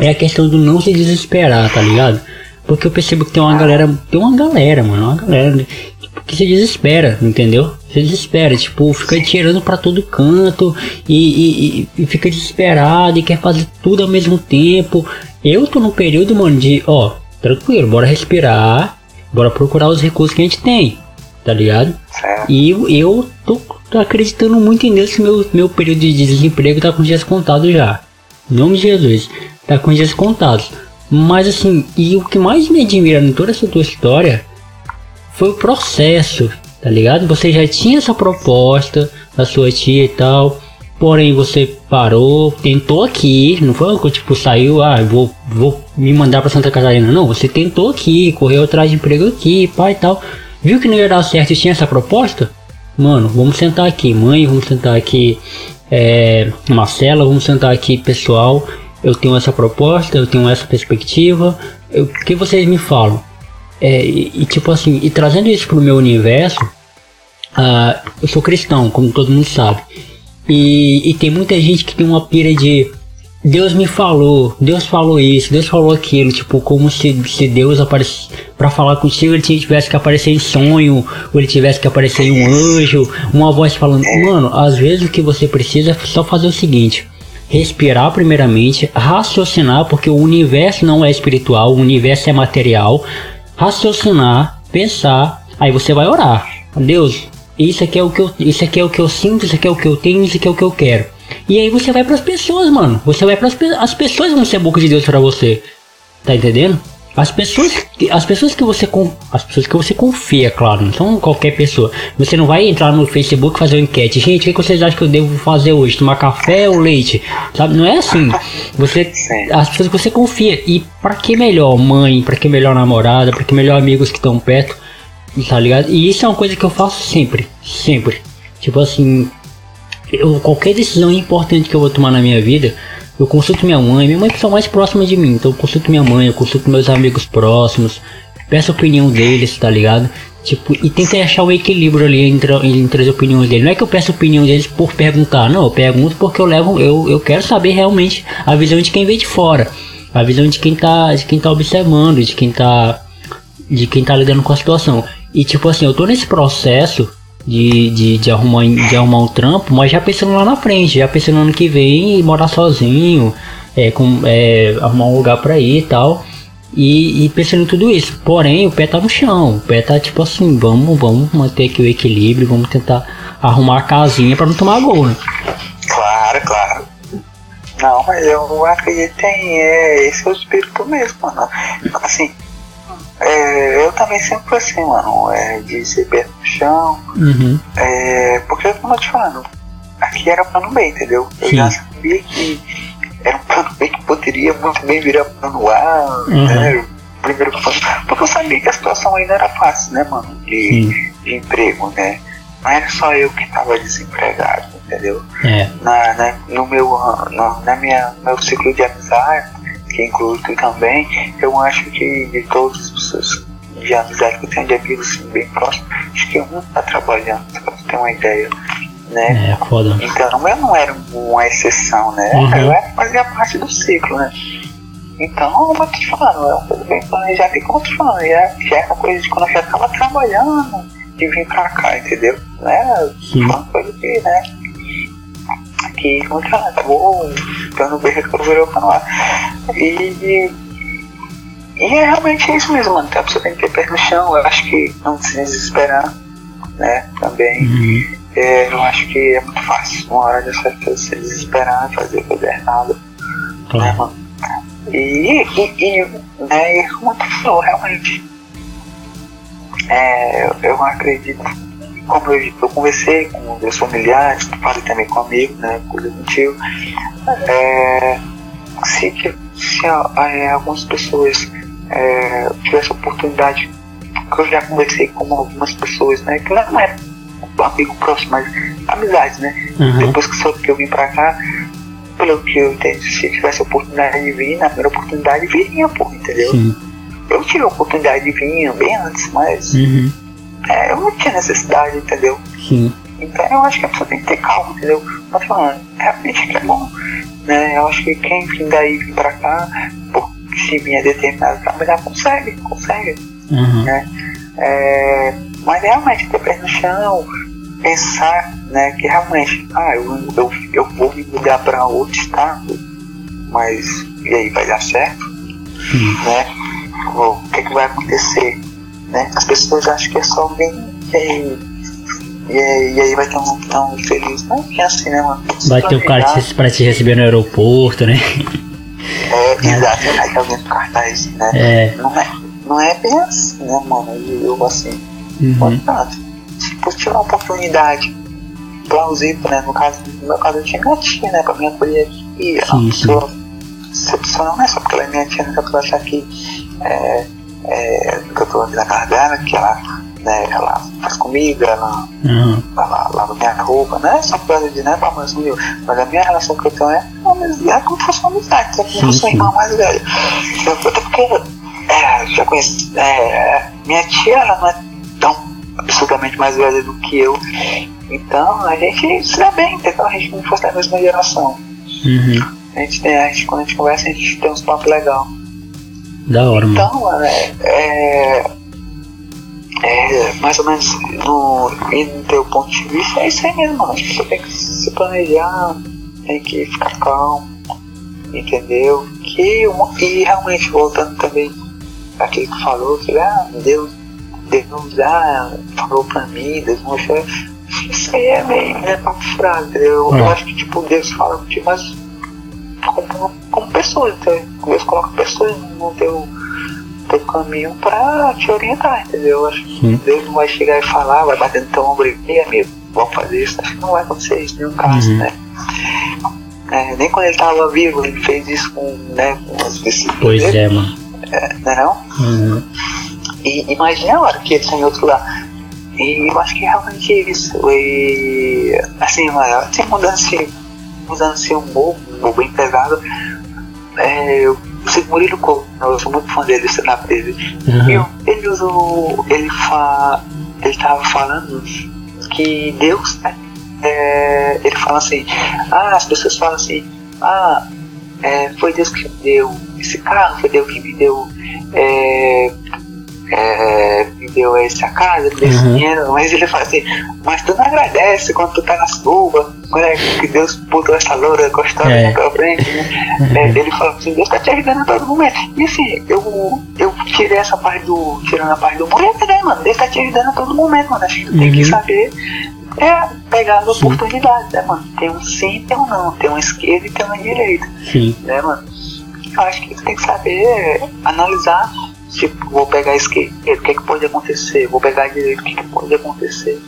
é a questão do não se desesperar, tá ligado? Porque eu percebo que tem uma galera, tem uma galera, mano, uma galera tipo, que se desespera, entendeu? Se desespera, tipo, fica tirando para todo canto e, e, e, fica desesperado e quer fazer tudo ao mesmo tempo. Eu tô num período, mano, de, ó, tranquilo, bora respirar, bora procurar os recursos que a gente tem, tá ligado? E eu, eu tô, tô acreditando muito nisso, meu, meu período de desemprego tá com dias contados já. Em nome de Jesus tá com dias contados. Mas assim, e o que mais me admira em toda essa tua história foi o processo, tá ligado? Você já tinha essa proposta da sua tia e tal, porém você parou, tentou aqui, não foi que tipo saiu, ah, vou, vou me mandar para Santa Catarina, não, você tentou aqui, correu atrás de emprego aqui, pai e tal, viu que não ia dar certo e tinha essa proposta? Mano, vamos sentar aqui, mãe, vamos sentar aqui, é, Marcela, vamos sentar aqui, pessoal eu tenho essa proposta, eu tenho essa perspectiva, o que vocês me falam? É, e, e, tipo assim, e trazendo isso pro meu universo, uh, eu sou cristão, como todo mundo sabe, e, e tem muita gente que tem uma pira de Deus me falou, Deus falou isso, Deus falou aquilo, tipo, como se, se Deus aparecesse para falar contigo, ele tivesse que aparecer em sonho, ou ele tivesse que aparecer em um anjo, uma voz falando, mano, às vezes o que você precisa é só fazer o seguinte, respirar primeiramente, raciocinar, porque o universo não é espiritual, o universo é material. Raciocinar, pensar, aí você vai orar. Deus, isso aqui é o que eu, isso aqui é o que eu sinto, isso aqui é o que eu tenho, isso aqui é o que eu quero. E aí você vai para as pessoas, mano. Você vai para as pessoas vão ser boca de Deus para você. Tá entendendo? As pessoas, as pessoas que você as pessoas que você confia, claro, não são qualquer pessoa. Você não vai entrar no Facebook fazer uma enquete, gente, o que vocês acham que eu devo fazer hoje? Tomar café ou leite? Sabe? Não é assim. Você, as pessoas que você confia e para que melhor mãe, para que melhor namorada, para que melhor amigos que estão perto, tá ligado? E isso é uma coisa que eu faço sempre, sempre. Tipo assim, eu, qualquer decisão importante que eu vou tomar na minha vida, eu consulto minha mãe, minha mãe que são mais próxima de mim, então eu consulto minha mãe, eu consulto meus amigos próximos, peço a opinião deles, tá ligado? Tipo, e tentei achar o equilíbrio ali entre, entre as opiniões deles. Não é que eu peço opinião deles por perguntar, não, eu pergunto porque eu levo, eu, eu quero saber realmente a visão de quem vem de fora. A visão de quem tá, de quem tá observando, de quem tá de quem tá lidando com a situação. E tipo assim, eu tô nesse processo de, de, de, arrumar, de arrumar um trampo, mas já pensando lá na frente, já pensando no ano que vem morar sozinho, é, com, é, arrumar um lugar pra ir e tal. E, e, pensando em tudo isso. Porém, o pé tá no chão. O pé tá tipo assim, vamos, vamos manter aqui o equilíbrio, vamos tentar arrumar a casinha para não tomar gol, né? Claro, claro. Não, mas eu acredito em é, esse é o espírito mesmo, mano. Assim, é, eu também sempre fui assim, mano, é, de ser pé no chão. Uhum. É, porque, como eu te falando, aqui era plano B, entendeu? Eu Sim. já sabia que era um plano B que poderia muito bem virar plano A, uhum. né? Primeiro plano. Porque eu sabia que a situação ainda era fácil, né, mano? De, de emprego, né? Não era só eu que estava desempregado, entendeu? É. Na, na, no meu, na, na minha, meu ciclo de amizade, que inclui tu também, eu acho que de todas as pessoas de amizade que eu tenho de amigos assim, bem próximos, acho que um tá trabalhando, pra você ter uma ideia. né? É, foda. Então eu não era uma exceção, né? Uhum. Eu era, fazia parte do ciclo, né? Então, como eu tô te falando, é uma coisa bem planejada e como eu tô te falando, já, já é uma coisa de quando eu já tava trabalhando de vir pra cá, entendeu? Né? Sim. Uma coisa que, né? Que, como eu te falando, acabou dando bem resolveu pra lá. E, e é realmente isso mesmo, mano. A pessoa tem que ter pé no chão, eu acho que não se desesperar, né? Também. Uhum. É, eu acho que é muito fácil, uma hora dessa pessoa se desesperar, fazer coisa errada, né, mano? E, e, e né, e como tu falou, realmente, é, eu acredito, como eu, eu conversei com meus familiares, falei também comigo, né, coisa do tio, é, se, que- se é, algumas pessoas é, tivessem oportunidade, porque eu já conversei com algumas pessoas, né, que não eram amigo próximo, mas amizades, né, Uhum. depois que soube que eu vim pra cá, pelo que eu entendi, se tivesse oportunidade de vir, na primeira oportunidade viria, pô, entendeu? Sim. Eu tive a oportunidade de vir bem antes, mas Uhum. É, eu não tinha necessidade, entendeu? Sim. Então eu acho que a pessoa tem que ter calma, entendeu? Mas falando, realmente que é bom, né? Eu acho que quem vir daí vir pra cá, por, se vier determinado trabalhar, consegue, consegue. Uhum. É, mas realmente ter pé no chão, pensar né, que realmente, ah, eu, eu, eu vou me mudar para outro estado, mas e aí vai dar certo? Sim. Né? O que, que vai acontecer? Né? As pessoas acham que é só vir e aí, e aí, e aí vai ter um tão feliz. Não é assim, né, mano? Se Vai ter o cara te- pra te receber no aeroporto, né? É, exato, aí tá vendo cartaz, né? É. Não é, não é bem assim, né, mano? Eu, assim. Uhum. Portanto, se fosse tiver uma oportunidade plausível, né? No caso, no meu caso eu tinha minha tia, né? Pra me acolher aqui. a Sim, pessoa, pessoa não é só porque ela é minha tia, né? Que a pessoa achar que, é, é, que eu tô aqui na casa dela, que ela, né, ela faz comida, ela, Uhum. ela lava minha roupa, não é só por causa de, né, pra mais humilde, mas a minha relação que eu tenho é, uma é como se fosse uma amizade? Sim, Como se fosse um sim. irmão mais velho. Eu- Até porque, é, já conheci, é, minha tia, ela não é tão absurdamente mais velha do que eu, então a gente se dá bem, entendeu? A gente não fosse da mesma geração. Uhum. A gente tem, a gente, quando a gente conversa, a gente tem uns papos legais. Da hora, mano. Então, mano, é, é, é, mais ou menos no, no teu ponto de vista, é isso aí mesmo, mano. Você tem que se planejar, tem que ficar calmo, entendeu? Que e realmente, voltando também àquilo que falou, que ah, Deus, Deus ah, falou pra mim, Deus mostrou. Isso aí é meio é papo furado, entendeu? Eu É. acho que tipo, Deus fala contigo, mas como, como pessoas, entendeu? Deus coloca pessoas no teu, teu caminho pra te orientar, entendeu? Eu acho que. Deus não vai chegar e falar, vai bater no teu ombro e "Ei, amigo, vamos fazer isso. Acho que não vai acontecer isso em nenhum caso, Uhum. né? É, nem quando ele tava vivo, ele fez isso com, né, com discípulos Pois dele, é, mano. não é não? Uhum. E imagine a hora que ele está em outro lugar. E eu acho que é realmente isso. E assim, mano, assim, mudando assim, mudando assim um humor, um humor bem pesado. É, eu sei que Murilo Couto, né, eu sou muito fã dele, do stand-up dele. E Uhum. ele usou. Ele fa, ele tava falando que Deus, né? é, ele fala assim, ah, as pessoas falam assim, ah, é, foi Deus que me deu esse carro, foi Deus que me deu. É, é, me deu essa casa, me deu esse Uhum. dinheiro, mas ele fala assim, mas tu não agradece quando tu tá na chuva, quando é que Deus botou essa loura gostosa É. na tua frente, né? É, ele fala assim, Deus tá te ajudando a todo momento. E assim, eu, eu tirei essa parte do. Tirando a parte do humor, é verdade, mano. Deus tá te ajudando a todo momento, mano. Acho que tu tem que Uhum. saber é, pegar as oportunidades, né, mano? Tem um sim, tem um não. Tem uma esquerda e tem uma direita, Sim. né, mano? Eu acho que tu tem que saber analisar. Tipo, vou pegar a esquerda, o que, é que pode acontecer? Vou pegar a direita, o que, é que pode acontecer?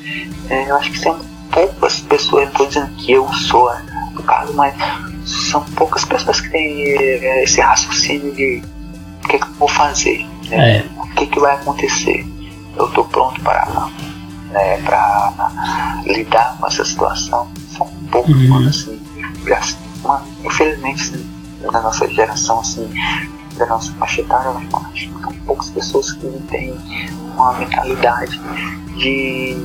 É, eu acho que são poucas pessoas, não estou dizendo que eu sou no caso, mas são poucas pessoas que têm é, esse raciocínio de o que, é que eu vou fazer, né? É. o que, que vai acontecer. Eu estou pronto para né, pra lidar com essa situação. São poucos, Uhum. mano, assim, assim, mano, infelizmente, assim, na nossa geração, assim, da nossa faixa etária, que são poucas pessoas que têm uma mentalidade de,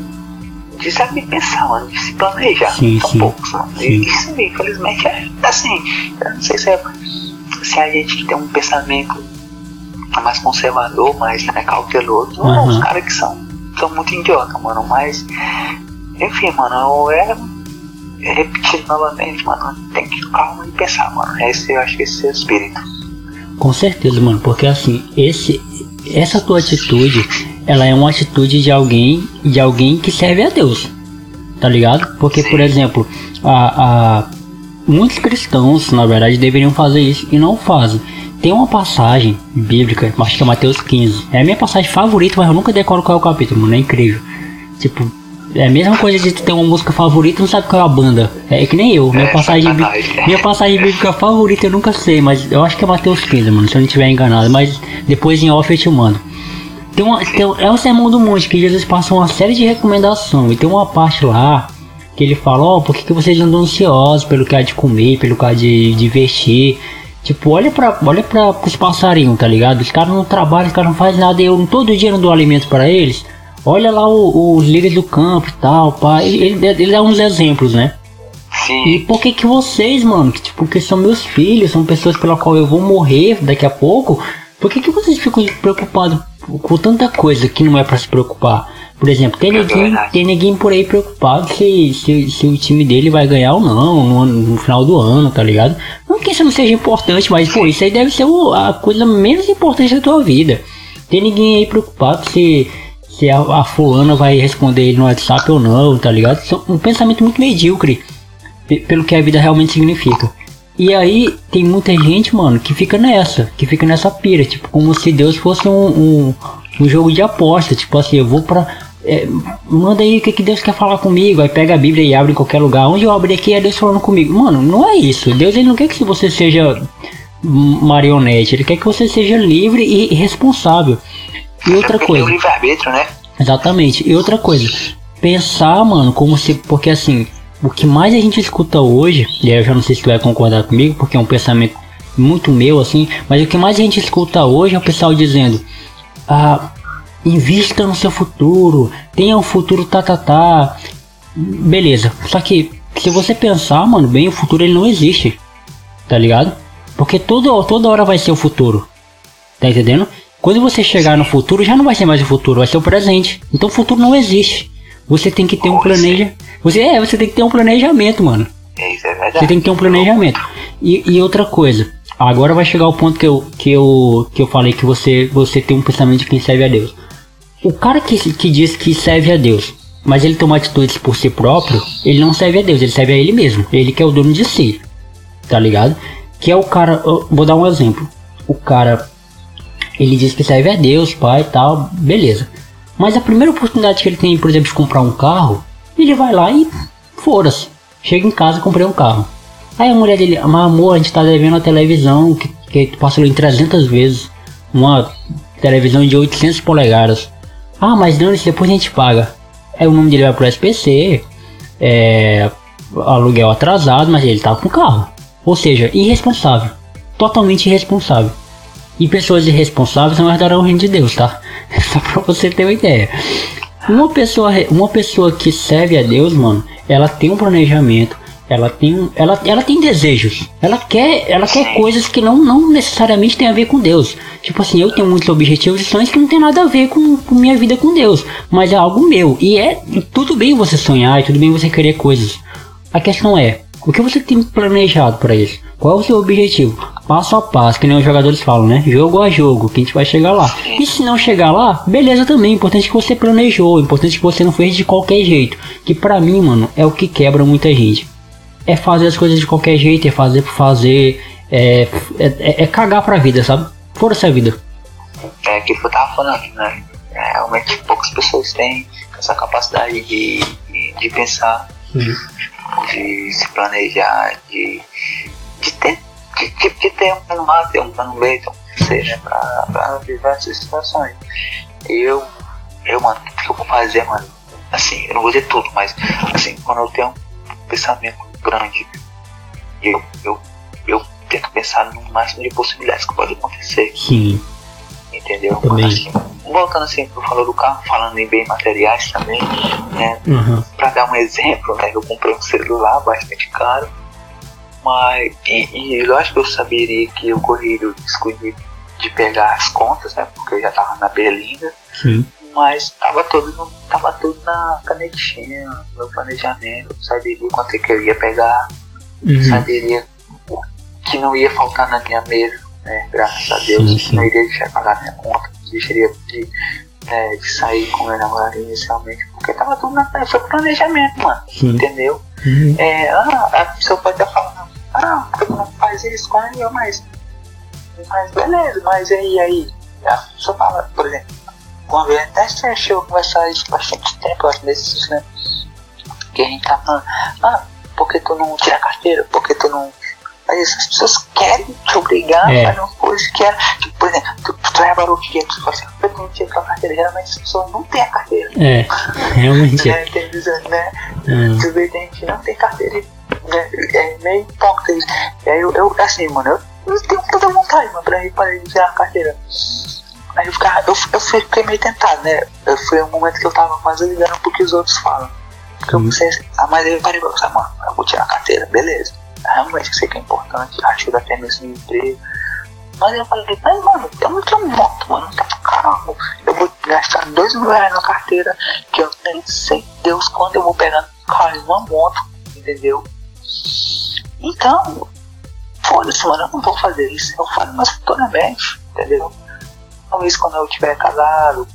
de saber pensar, mano, de se planejar. Sim, São sim. poucos, mano. Sim. Isso, infelizmente, é assim. Eu não sei se é se a gente que tem um pensamento mais conservador, mais né, cauteloso, não é Aham. os caras que são, são muito idiota, mano. Mas, enfim, mano, é, é repetido novamente, mano. Tem que calma e pensar, mano. Esse, eu acho que esse é o espírito. Com certeza, mano, porque assim, esse essa tua atitude, ela é uma atitude de alguém, de alguém que serve a Deus. Tá ligado? Porque, por exemplo, a, a muitos cristãos, na verdade, deveriam fazer isso e não fazem. Tem uma passagem bíblica, acho que é Mateus 15. É a minha passagem favorita, mas eu nunca decoro qual é o capítulo, mano. É incrível. Tipo, é a mesma coisa de tu ter uma música favorita e não sabe qual é a banda. É que nem eu. Minha É, passagem, sacanagem. minha passagem bíblica favorita eu nunca sei, mas eu acho que é Mateus 15, mano, se eu não estiver enganado. Mas depois em off eu te mando. Tem uma, tem, é o sermão do monte que Jesus passa uma série de recomendações. E tem uma parte lá que ele fala: Ó, por que, que vocês andam ansiosos pelo que há de comer, pelo que há de, de vestir? Tipo, olha pra, olha pra os passarinhos, tá ligado? Os caras não trabalham, os caras não fazem nada. Eu todo dia não dou alimento para eles. Olha lá o- os líderes do campo e tal, pá. Ele, ele, dá uns exemplos, né? E Sim, por que que vocês, mano, que tipo, que são meus filhos, são pessoas pela qual eu vou morrer daqui a pouco, por que que vocês ficam preocupados com tanta coisa que não é pra se preocupar? Por exemplo, tem É ninguém, tem ninguém por aí preocupado se, se, se o time dele vai ganhar ou não no, no final do ano, tá ligado? Não que isso não seja importante, mas pô, isso aí deve ser a coisa menos importante da tua vida. Tem ninguém aí preocupado se, se a, a fulana vai responder ele no WhatsApp ou não, tá ligado? Um pensamento muito medíocre pe- pelo que a vida realmente significa. E aí tem muita gente, mano, que fica nessa, que fica nessa pira, tipo, como se Deus fosse um, um, um jogo de aposta, tipo assim, eu vou pra. é, manda aí o que, que Deus quer falar comigo, aí pega a Bíblia e abre em qualquer lugar. Onde eu abrir aqui é Deus falando comigo. Mano, não é isso. Deus ele não quer que você seja marionete, ele quer que você seja livre e responsável. E outra Tem coisa. o livre-arbítrio, né? Exatamente. E outra coisa, pensar, mano, como se. Porque assim, o que mais a gente escuta hoje, e aí eu já não sei se tu vai concordar comigo, porque é um pensamento muito meu, assim, mas o que mais a gente escuta hoje é o pessoal dizendo. Ah, invista no seu futuro, tenha um futuro tá tá tá. Beleza. Só que se você pensar, mano, bem, o futuro ele não existe. Tá ligado? Porque toda, toda hora vai ser o futuro. Tá entendendo? Quando você chegar no futuro, já não vai ser mais o futuro, vai ser o presente. Então o futuro não existe. Você tem que ter um planeja. Você é, você tem que ter um planejamento, mano. É, Isso é verdade. Você tem que ter um planejamento. E, e outra coisa, agora vai chegar o ponto que eu, que eu, que eu falei que você, você tem um pensamento de quem serve a Deus. O cara que, que diz que serve a Deus, mas ele toma atitudes por si próprio, ele não serve a Deus, ele serve a ele mesmo. Ele que é o dono de si. Tá ligado? Que é o cara. vou dar um exemplo. O cara. Ele diz que serve a Deus, pai e tal, beleza. Mas a primeira oportunidade que ele tem, por exemplo, de comprar um carro, ele vai lá e fora-se. Chega em casa e comprei um carro. Aí a mulher dele, mas amor, a gente tá devendo a televisão que, que tu parcelou em 300 vezes. Uma televisão de 800 polegadas. Ah, mas dane-se, depois a gente paga. Aí o nome dele vai pro SPC, é, aluguel atrasado, mas ele tá com carro. Ou seja, irresponsável. Totalmente irresponsável. E pessoas irresponsáveis não herdarão o reino de Deus, tá? <laughs> Só pra você ter uma ideia. Uma pessoa, uma pessoa que serve a Deus, mano, ela tem um planejamento, ela tem, ela, ela tem desejos, ela quer, ela quer coisas que não, não necessariamente tem a ver com Deus. Tipo assim, eu tenho muitos objetivos e sonhos que não tem nada a ver com, com minha vida com Deus, mas é algo meu. E é tudo bem você sonhar, e tudo bem você querer coisas. A questão é, o que você tem planejado para isso? Qual é o seu objetivo? Passo a passo, que nem os jogadores falam, né? Jogo a jogo, que a gente vai chegar lá. E se não chegar lá, beleza também. Importante que você planejou, importante que você não fez de qualquer jeito. Que pra mim, mano, é o que quebra muita gente. É fazer as coisas de qualquer jeito, é fazer por fazer, é, é, é- é cagar pra vida, sabe? Fora-se a vida. É aquilo que eu tava falando, né? É, realmente poucas pessoas têm essa capacidade de, de, de pensar, de se planejar, de, de ter, de, de, de ter um plano A, ter um plano B, ter um plano C, né? Pra, pra diversas situações. Eu, eu, mano, o que eu vou fazer, mano? Assim, eu não vou dizer tudo, mas assim, quando eu tenho um pensamento grande, eu, eu, eu tento pensar no máximo de possibilidades que pode acontecer Sim, entendeu? Também. Assim, voltando assim pro falou do carro, falando em bem materiais também, né? uhum. dar um exemplo, né? Eu comprei um celular bastante caro, mas e, e lógico que eu saberia que eu corri o risco de, de pegar as contas, né? Porque eu já tava na berlinda. Sim. Mas tava tudo, tava tudo na canetinha, no meu planejamento, saberia quanto é que eu ia pegar, Uhum. saberia que não ia faltar na minha mesa, né? Graças a Deus, Sim, sim. não iria deixar de pagar minha conta, não deixaria de, né, de sair com meu namorado inicialmente, porque tava tudo na, foi planejamento, mano, Sim. entendeu? Uhum. É, ah, a pessoa pode estar falando, ah, que não faz isso com eu, mas, mas beleza, mas aí, aí? A pessoa fala, por exemplo, uma vez até você achou conversar isso bastante tempo, acho desses, né? Que a gente tá falando, ah, por que tu não tira a carteira? Por que tu não. Mas as pessoas querem te obrigar É. a fazer uma coisa que é. Tipo, por exemplo, tu, tu reparou que tu fala assim, por que tu não tira a tua carteira? Geralmente as pessoas não têm a carteira. É, <laughs> realmente. Né? Tem, né? Hum. Tu vê, tem gente que não tem carteira? É meio hipócrita isso. E aí eu, eu, assim, mano, eu, eu tenho toda vontade, mano, pra ir para tirar a carteira. Aí eu, ficava, eu, eu fiquei meio tentado, né? Eu, foi um momento que eu tava quase ligando pro que os outros falam. Porque eu pensei assim, ah, mas aí eu parei pra pensar, mano, eu vou tirar a carteira, beleza. Realmente eu sei que é importante, ajuda até nesse emprego. Mas eu falei, mas mano, eu não tenho moto, mano, não tenho carro. Eu vou gastar dois mil reais na carteira, que eu nem sei Deus quando eu vou pegar um carro e uma moto, entendeu? Então, foda-se, mano, eu não vou fazer isso. Eu faço mais futuramente, entendeu? Talvez quando eu tiver casado,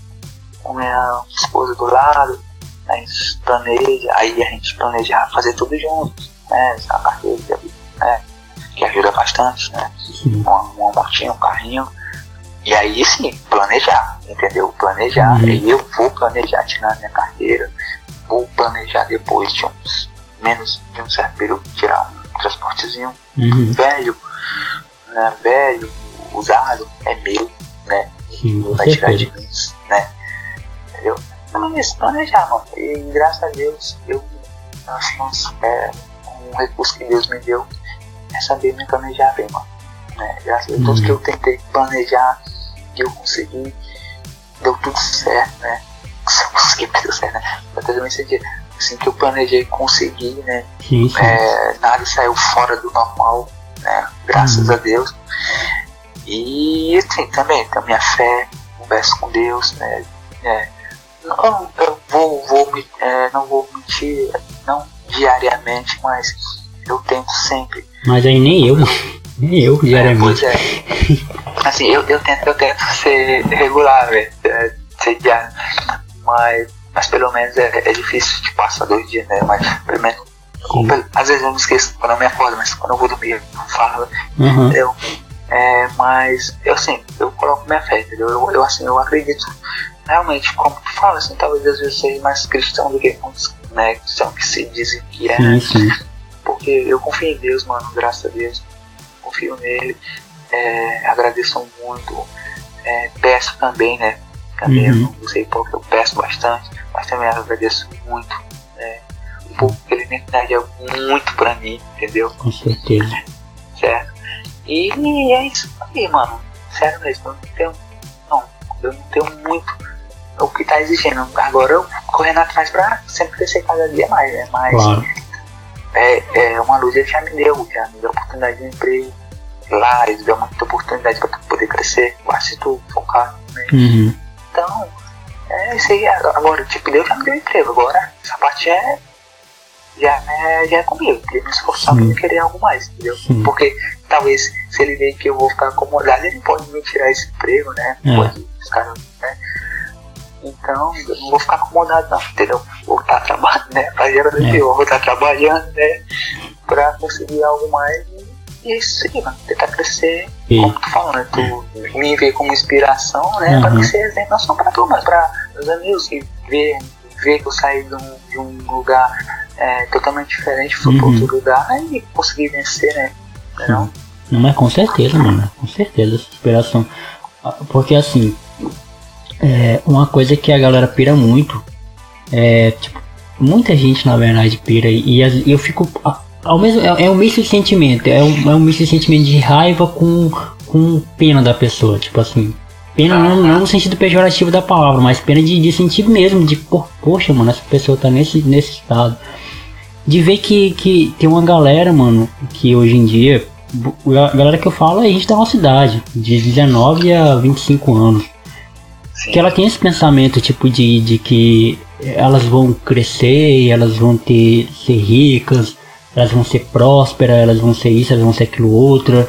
com minha esposa do lado, a gente planeja, aí a gente planeja fazer tudo junto, né? A carteira, né? Que ajuda bastante, né? Uma, uma motinha, um carrinho. E aí sim, planejar, entendeu? Planejar. Uhum. E eu vou planejar tirar minha carteira, vou planejar depois de uns menos de um certo período tirar um transportezinho Uhum. velho, né? Velho, usado, é meu, né? Sim, Vai tirar de mim, né? Entendeu? É isso, planejar, mano. E graças a Deus, eu nossa, é um recurso que Deus me deu é saber me planejar bem, mano. Né? Graças a Deus, Uhum. que eu tentei planejar, que eu consegui, deu tudo certo, né? Se eu consegui, <laughs> deu certo, né? Mas também senti assim que eu planejei conseguir, né? Sim, sim. É, nada saiu fora do normal, né? Graças Uhum. a Deus. E assim, também, com a minha fé, converso com Deus, né? É, não, eu vou, vou me- é, não vou mentir, não diariamente, mas eu tento sempre. Mas aí nem eu, nem eu, É, pois diariamente. é. Assim, eu, eu, tento, eu tento ser regular, velho. É, ser diário. Mas, mas pelo menos é, é difícil de passar dois dias, né? Mas pelo menos. às vezes eu me esqueço quando eu me acordo, mas quando eu vou dormir eu falo, Uhum. entendeu? É, mas eu assim, eu coloco minha fé, entendeu? Eu, eu assim, eu acredito realmente, como tu fala, assim, talvez às vezes seja mais cristão do que muitos, né, cristão que se dizem que é, Sim, sim. porque eu confio em Deus, mano, graças a Deus, confio nele, é, agradeço muito, é, peço também, né, também Uhum. eu não sei porque eu peço bastante, mas também agradeço muito, né, o pouco que ele me é muito pra mim, entendeu? Com certeza. certo? E é isso aí, mano. Sério mesmo, eu não tenho. Não, eu não tenho muito o que tá exigindo. Agora eu correndo atrás pra sempre crescer cada dia mais, né? Mas Claro. é, é uma luz ele já me deu, já me deu oportunidade de emprego lá, ele deu muita oportunidade pra tu poder crescer, basta tu focar, né? Uhum. Então, é isso aí. Agora, tipo, Deus já me deu emprego. Agora, essa parte já é. Já é, já é comigo. Ele me esforçar pra querer algo mais, entendeu? Sim. Porque talvez se ele ver que eu vou ficar acomodado, ele pode me tirar esse emprego, né? É. Pode ficar, né? Então, eu não vou ficar acomodado não, entendeu? Vou estar trabalhando, né? Fazer a É. eu vou estar trabalhando, né? Pra conseguir algo mais. E é isso aí, mano. Tentar crescer E, como tu falou, né? Tu me vê como inspiração, né? Pra Uhum. que ser exemplo não só pra tu, mas pra meus amigos que vê, vê que eu saí de um, de um lugar é, totalmente diferente, fui pra Uhum. outro lugar e consegui vencer, né? Não? não, mas com certeza, mano. Com certeza, essa inspiração. Ah, Porque assim, é uma coisa que a galera pira muito é, tipo, muita gente na verdade pira e, e eu fico. Ao mesmo, é, é um misto de sentimento, é um, é um misto de sentimento de raiva com, com pena da pessoa. Tipo assim, Pena não, não no sentido pejorativo da palavra, mas pena de, de sentir mesmo, de por, poxa, mano, essa pessoa tá nesse, nesse estado. De ver que, que tem uma galera, mano, que hoje em dia, a galera que eu falo é gente da nossa idade, de 19 a 25 anos. Sim. Que ela tem esse pensamento, tipo, de, de que elas vão crescer, elas vão ter ser ricas, elas vão ser prósperas, elas vão ser isso, elas vão ser aquilo outro.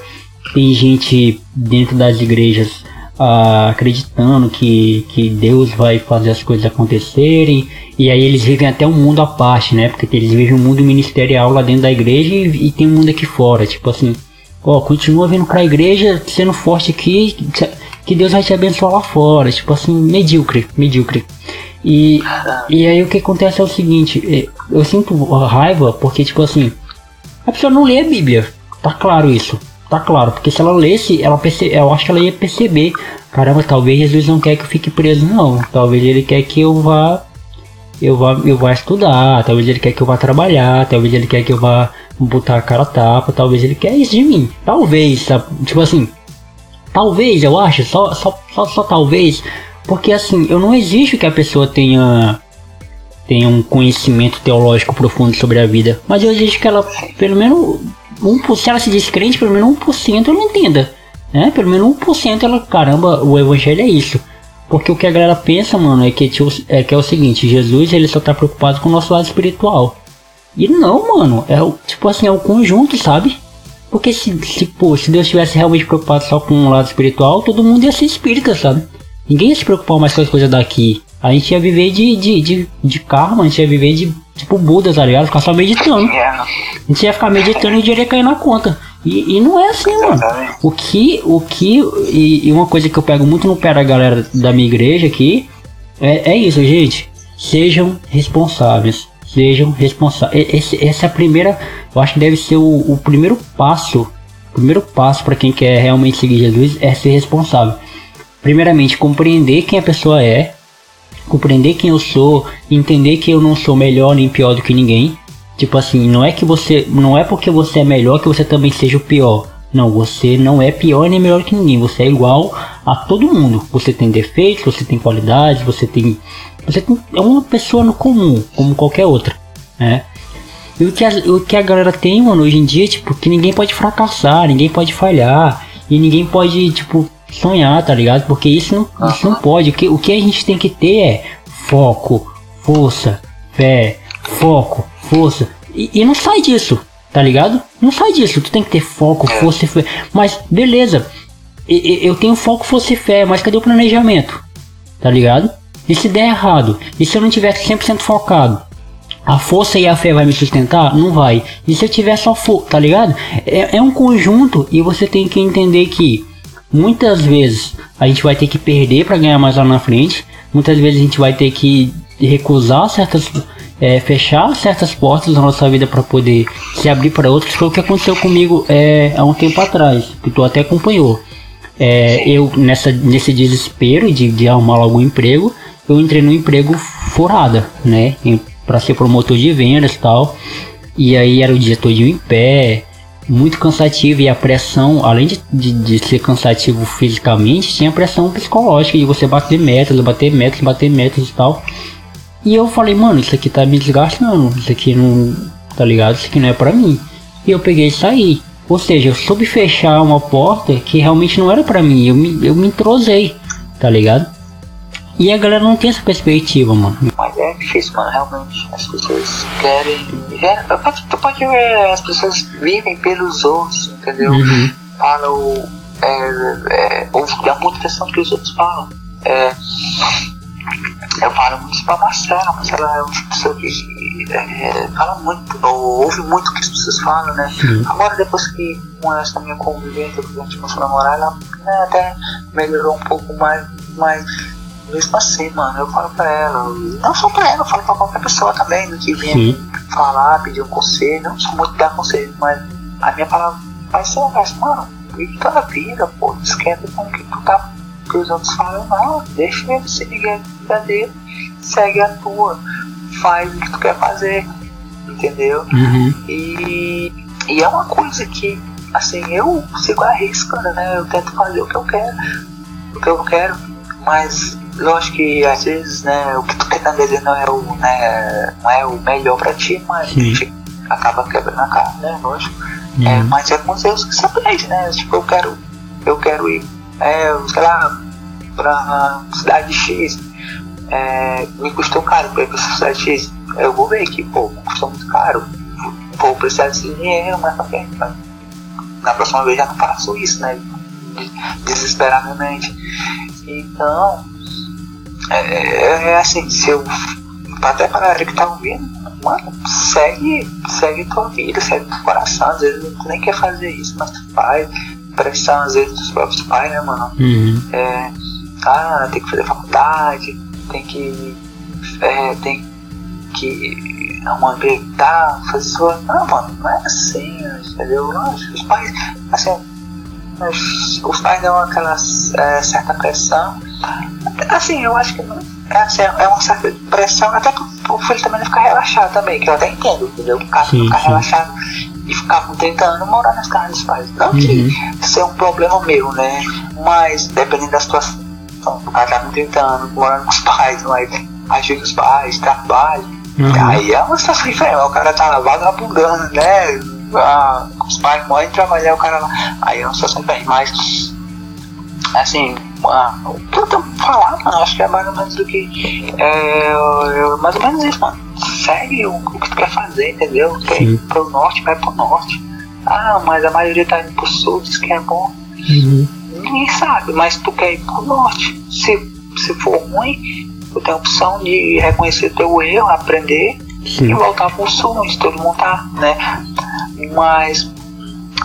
Tem gente dentro das igrejas ah, acreditando que, que Deus vai fazer as coisas acontecerem. E aí eles vivem até um mundo à parte, né? Porque eles vivem um mundo ministerial lá dentro da igreja e, e tem um mundo aqui fora. Tipo assim, ó, continua vindo pra igreja, sendo forte aqui, que Deus vai te abençoar lá fora. Tipo assim, medíocre, medíocre. E, e aí o que acontece é o seguinte, é, eu sinto raiva porque, tipo assim, a pessoa não lê a Bíblia. Tá claro isso. Tá claro, porque se ela lesse, ela perce... eu acho que ela ia perceber. Caramba, talvez Jesus não quer que eu fique preso, não. Talvez ele quer que eu vá. Eu vá, eu vá estudar, talvez ele quer que eu vá trabalhar, talvez ele quer que eu vá botar a cara a tapa, talvez ele quer isso de mim. Talvez, tipo assim, talvez eu acho, só, só, só, só talvez, porque assim, eu não exijo que a pessoa tenha tenha um conhecimento teológico profundo sobre a vida, mas eu exijo que ela, pelo menos, um, se ela se diz crente, pelo menos 1% ela entenda, né? Pelo menos 1% ela, caramba, o evangelho é isso. Porque o que a galera pensa, mano, é que, tipo, é que é o seguinte, Jesus ele só tá preocupado com o nosso lado espiritual. E não, mano, é o, tipo assim, é o conjunto, sabe? Porque se, se, pô, se Deus estivesse realmente preocupado só com o lado espiritual, todo mundo ia ser espírita, sabe? Ninguém ia se preocupar mais com as coisas daqui. A gente ia viver de, de, de, de karma, a gente ia viver de tipo Buda, tá ligado? Ficar só meditando. A gente ia ficar meditando e o dinheiro ia cair na conta. E, e não é assim, mano. O que, o que, e, e, uma coisa que eu pego muito no pé da galera da minha igreja aqui, é, é isso, gente. Sejam responsáveis. Sejam responsáveis. essa é a primeira, eu acho que deve ser o, o primeiro passo. O primeiro passo para quem quer realmente seguir Jesus é ser responsável primeiramente compreender quem a pessoa é, compreender quem eu sou, entender que eu não sou melhor nem pior do que ninguém. Tipo assim, não é que você, não é porque você é melhor que você também seja o pior. Não, você não é pior nem melhor que ninguém. Você é igual a todo mundo. Você tem defeitos, você tem qualidades, você tem, você tem, é uma pessoa no comum, como qualquer outra, né? E o que, a, o que a galera tem, mano, hoje em dia, tipo, que ninguém pode fracassar, ninguém pode falhar, e ninguém pode, tipo, sonhar, tá ligado? Porque isso não, isso não pode. O que, o que a gente tem que ter é foco, força, fé, foco, força. E, e não sai disso, tá ligado? Não sai disso. Tu tem que ter foco, é. força e fé. Mas beleza, eu tenho foco, força e fé, mas cadê o planejamento? Tá ligado? E se der errado? E se eu não tiver 100% focado? A força e a fé vai me sustentar? Não vai. E se eu tiver só foco, tá ligado? É, é um conjunto e você tem que entender que Muitas vezes a gente vai ter que perder para ganhar mais lá na frente. Muitas vezes a gente vai ter que recusar certas, é, fechar certas portas na nossa vida para poder se abrir para outras. Foi o que aconteceu comigo é, há um tempo atrás, que tu até acompanhou. É, eu nessa nesse desespero de, de arrumar algum emprego, eu entrei no emprego furada, né? Para ser promotor de vendas e tal. E aí era o dia todo em pé, muito cansativo e a pressão, além de, de, de, ser cansativo fisicamente, tinha pressão psicológica de você bater metas, bater metas, bater metas e tal. E eu falei, mano, isso aqui tá me desgastando, isso aqui não, tá ligado? Isso aqui não é pra mim. E eu peguei e saí. Ou seja, eu soube fechar uma porta que realmente não era pra mim, eu me, eu me entrosei, tá ligado? E a galera não tem essa perspectiva, mano. Mas é difícil, mano, realmente. As pessoas querem. É, tu pode ver, as pessoas vivem pelos outros, entendeu? Uhum. Falam. É, é, ouve muita atenção que os outros falam. É, eu falo muito pra Marcela, mas ela é uma pessoa que é, fala muito, ou ouve muito o que as pessoas falam, né? Sim. Agora, depois que com essa minha convivência, que a gente começou a namorar, ela né, até melhorou um pouco mais, mais mesmo assim, mano, eu falo pra ela, não só pra ela, eu falo pra qualquer pessoa também, que vem falar, pedir um conselho, não sou muito dar conselho, mas a minha palavra vai ser essa, mano, vive tua vida, pô, não esquenta com o que tu tá, que os outros falam, não, deixa ele seguir a vida dele, segue a tua, faz o que tu quer fazer, entendeu? Uhum. E, e é uma coisa que, assim, eu sigo a risca, né, eu tento fazer o que eu quero, o que eu quero, mas lógico que às vezes, né, o que tu quer dizer não é o, né, não é o melhor pra ti, mas Sim. a gente acaba quebrando a cara, né, lógico. Uhum. É, mas é com Deus que se aprende, né? Tipo, eu quero, eu quero ir, é, sei lá, pra cidade X. É, me custou caro pra ir pra cidade X. Eu vou ver que, pô, custou muito caro. Vou precisar desse dinheiro, mas pra quê? Mas Na próxima vez já não faço isso, né? Desesperadamente. Então, é, é assim, se eu. Até pra galera que tá ouvindo, mano, segue, segue tua vida, segue teu coração. Às vezes tu nem quer fazer isso, mas tu faz. Pressão, às vezes, dos próprios pais, né, mano? Uhum. É, ah, tem que fazer faculdade, tem que. É, tem que arrumar tal, fazer sua. Não, mano, não é assim, entendeu? Lógico, Os pais, assim, os, os pais dão aquela é, certa pressão. Assim, eu acho que. É, assim, é uma certa pressão, até que o filho também não ficar relaxado também, que eu até entendo, entendeu? O cara Sim, ficar sim. relaxado e ficar com 30 anos morando nas casas dos pais. Não que Uhum. isso é um problema meu, né? Mas dependendo da situação, o cara tá com 30 anos morando com os pais, mas ajuda os pais, trabalha. Uhum. Aí é uma situação diferente, o cara tá vagabundando, né? Os pais morrem trabalhar, o cara lá. Aí é uma situação diferente, mas assim, o que eu tenho pra falar, mano, acho que é mais ou menos do que. É, eu- mais ou menos isso, mano. Segue o, o que tu quer fazer, entendeu? Quer ir pro norte, vai pro norte. Ah, mas a maioria tá indo pro sul, diz que é bom. Uhum. Ninguém sabe, mas tu quer ir pro norte. Se, se for ruim, tu tem a opção de reconhecer teu erro, aprender e Sim. voltar pro sul, onde todo mundo tá, né? Mas,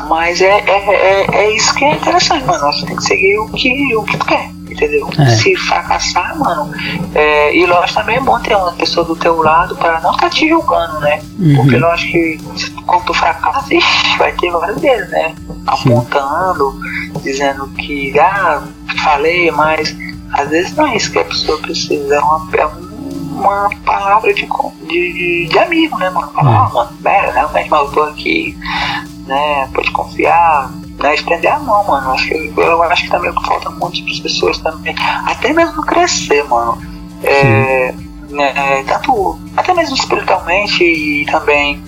mas é, é, é, é isso que é interessante, mano. Você tem que seguir o que, o que tu quer, entendeu? É. Se fracassar, mano, é, e lógico também é bom ter uma pessoa do teu lado pra não estar te julgando, né? Uhum. Porque lógico que quando tu fracassa, <laughs> ixi, vai ter vários deles, né? Apontando, dizendo que, ah, falei, mas às vezes não é isso que a pessoa precisa, é uma, é uma palavra de, de, de, amigo, né, mano? Falar, É. ah, mano, pera, realmente, mas eu tô aqui, né? Pode confiar, né? Estender a mão, mano. Acho que, eu acho que também falta muito para as pessoas também, até mesmo crescer, mano. É, né, tanto, até mesmo espiritualmente e também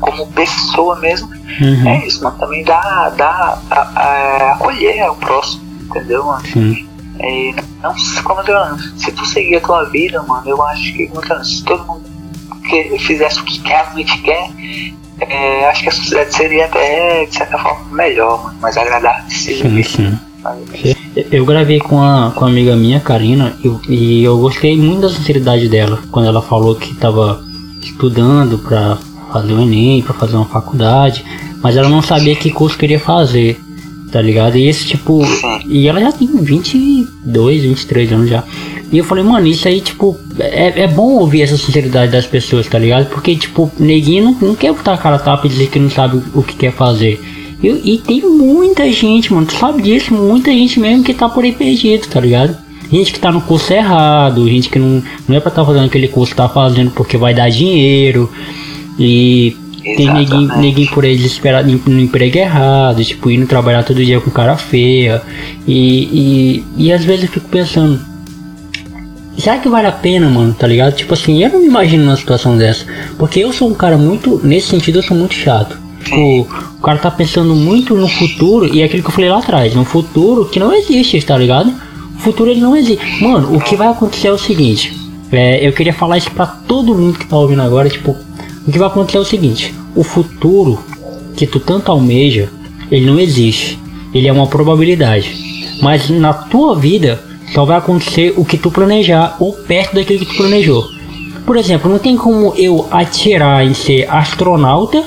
como pessoa mesmo, Uhum. é isso, mano. Também dá, dá a, a, acolher o próximo, entendeu, mano? Sim. É, não, como eu tô falando, se tu seguir a tua vida, mano, eu acho que se todo mundo que fizesse o que quer, realmente quer, é, acho que a sociedade seria até, de certa forma, melhor, mano, mais agradável. Sim, sim. Eu gravei com a, com a amiga minha, Karina, e, e eu gostei muito da sinceridade dela quando ela falou que estava estudando pra fazer o Enem, pra fazer uma faculdade, mas ela não sabia que curso queria fazer, tá ligado? E esse tipo. E ela já tem 22, 23 anos já. E eu falei, mano, isso aí, tipo, é, é bom ouvir essa sinceridade das pessoas, tá ligado? Porque, tipo, neguinho não, não quer botar a cara tapa e dizer que não sabe o que quer fazer. E, e tem muita gente, mano, tu sabe disso, muita gente mesmo que tá por aí perdido, tá ligado? Gente que tá no curso errado, gente que não, não é pra estar tá fazendo aquele curso, tá fazendo porque vai dar dinheiro. E tem neguinho, neguinho por aí desesperado no emprego errado, tipo, indo trabalhar todo dia com cara feia. E, e, e às vezes eu fico pensando, será que vale a pena, mano, tá ligado? Tipo assim, eu não me imagino numa situação dessa. Porque eu sou um cara muito, nesse sentido, eu sou muito chato. Tipo, o cara tá pensando muito no futuro, e é aquilo que eu falei lá atrás, no futuro que não existe, tá ligado? O futuro ele não existe. Mano, o que vai acontecer é o seguinte. É, eu queria falar isso pra todo mundo que tá ouvindo agora, tipo, o que vai acontecer é o seguinte, o futuro que tu tanto almeja, ele não existe. Ele é uma probabilidade. Mas na tua vida só vai acontecer o que tu planejar ou perto daquilo que tu planejou. Por exemplo, não tem como eu atirar em ser astronauta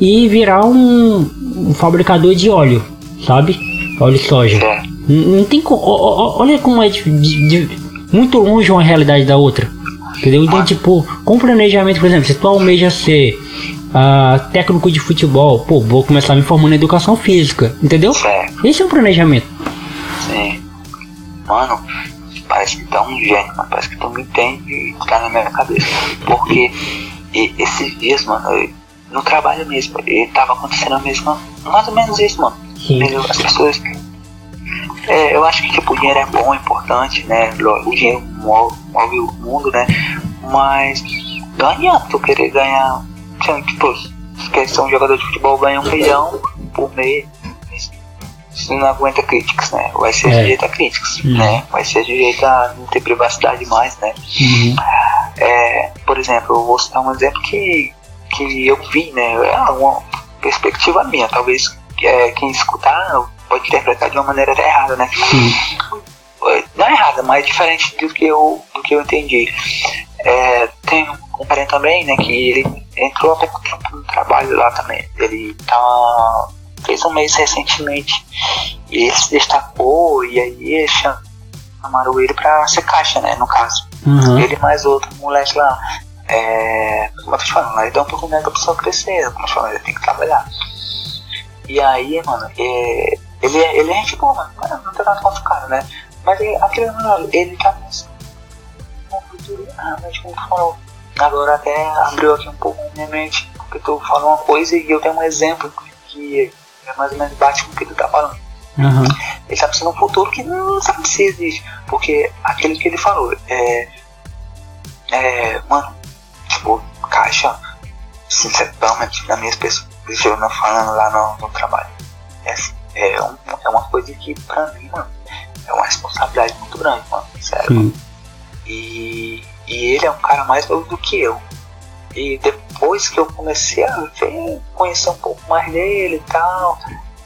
e virar um, um fabricador de óleo, sabe? Óleo de soja. Não tem como. Olha como é de- de- de- muito longe uma realidade da outra. Entendeu? Então, tipo, com planejamento, por exemplo, se tu almeja ser ah, técnico de futebol, pô, vou começar me formando em educação física, entendeu? Certo, Esse é um planejamento. sim. Mano, parece que tá um gênio, mano. Parece que tu me entende e tá na minha cabeça. Porque e- esses dias, mano, eu- no trabalho mesmo, e tava acontecendo a mesma. Mais ou menos isso, mano. Sim. As pessoas É, eu acho que tipo, o dinheiro é bom, é importante, né? O dinheiro move, move o mundo, né? Mas não adianta tu querer ganhar. Tipo, quer ser um jogador de futebol ganha um milhão por mês. Isso não aguenta críticas, né? Vai ser é. sujeito a críticas, uhum. né? Vai ser sujeito a não ter privacidade mais, né? Uhum. É, por exemplo, eu vou citar um exemplo que, que eu vi, né? É uma perspectiva minha, talvez é, quem escutar pode interpretar de uma maneira errada, né? Uhum. Não errada, mas diferente do que eu, do que eu entendi. É, tem um parente também, né, que ele entrou há pouco tempo no trabalho lá também. Ele tá, fez um mês recentemente e ele se destacou e aí chamaram ele pra ser caixa, né, no caso. Uhum. Ele mais outro moleque lá. É, como eu tô te falando, ele dá uma oportunidade pra pessoa crescer, como eu te falando, ele tem que trabalhar. E aí, mano, é, ele, é, ele é gente boa, mano, não tem nada contra o cara, né? Mas ele, aquele mano, ele tá no futuro, ah, mas como tu falou, agora até abriu aqui um pouco a minha mente, porque tu falou uma coisa e eu tenho um exemplo que é mais ou menos bate com o que tu tá falando. Uhum. Ele tá pensando um futuro que não sabe se existe, porque aquele que ele falou, é. É. Mano, tipo, caixa, sinceramente, na minha perspectiva, não falando lá no, no trabalho, é, é, um, é uma coisa que pra mim, mano, é uma responsabilidade muito grande, mano, sério. Sim. E e ele é um cara mais novo do que eu. E depois que eu comecei a ver, conhecer um pouco mais dele e tal,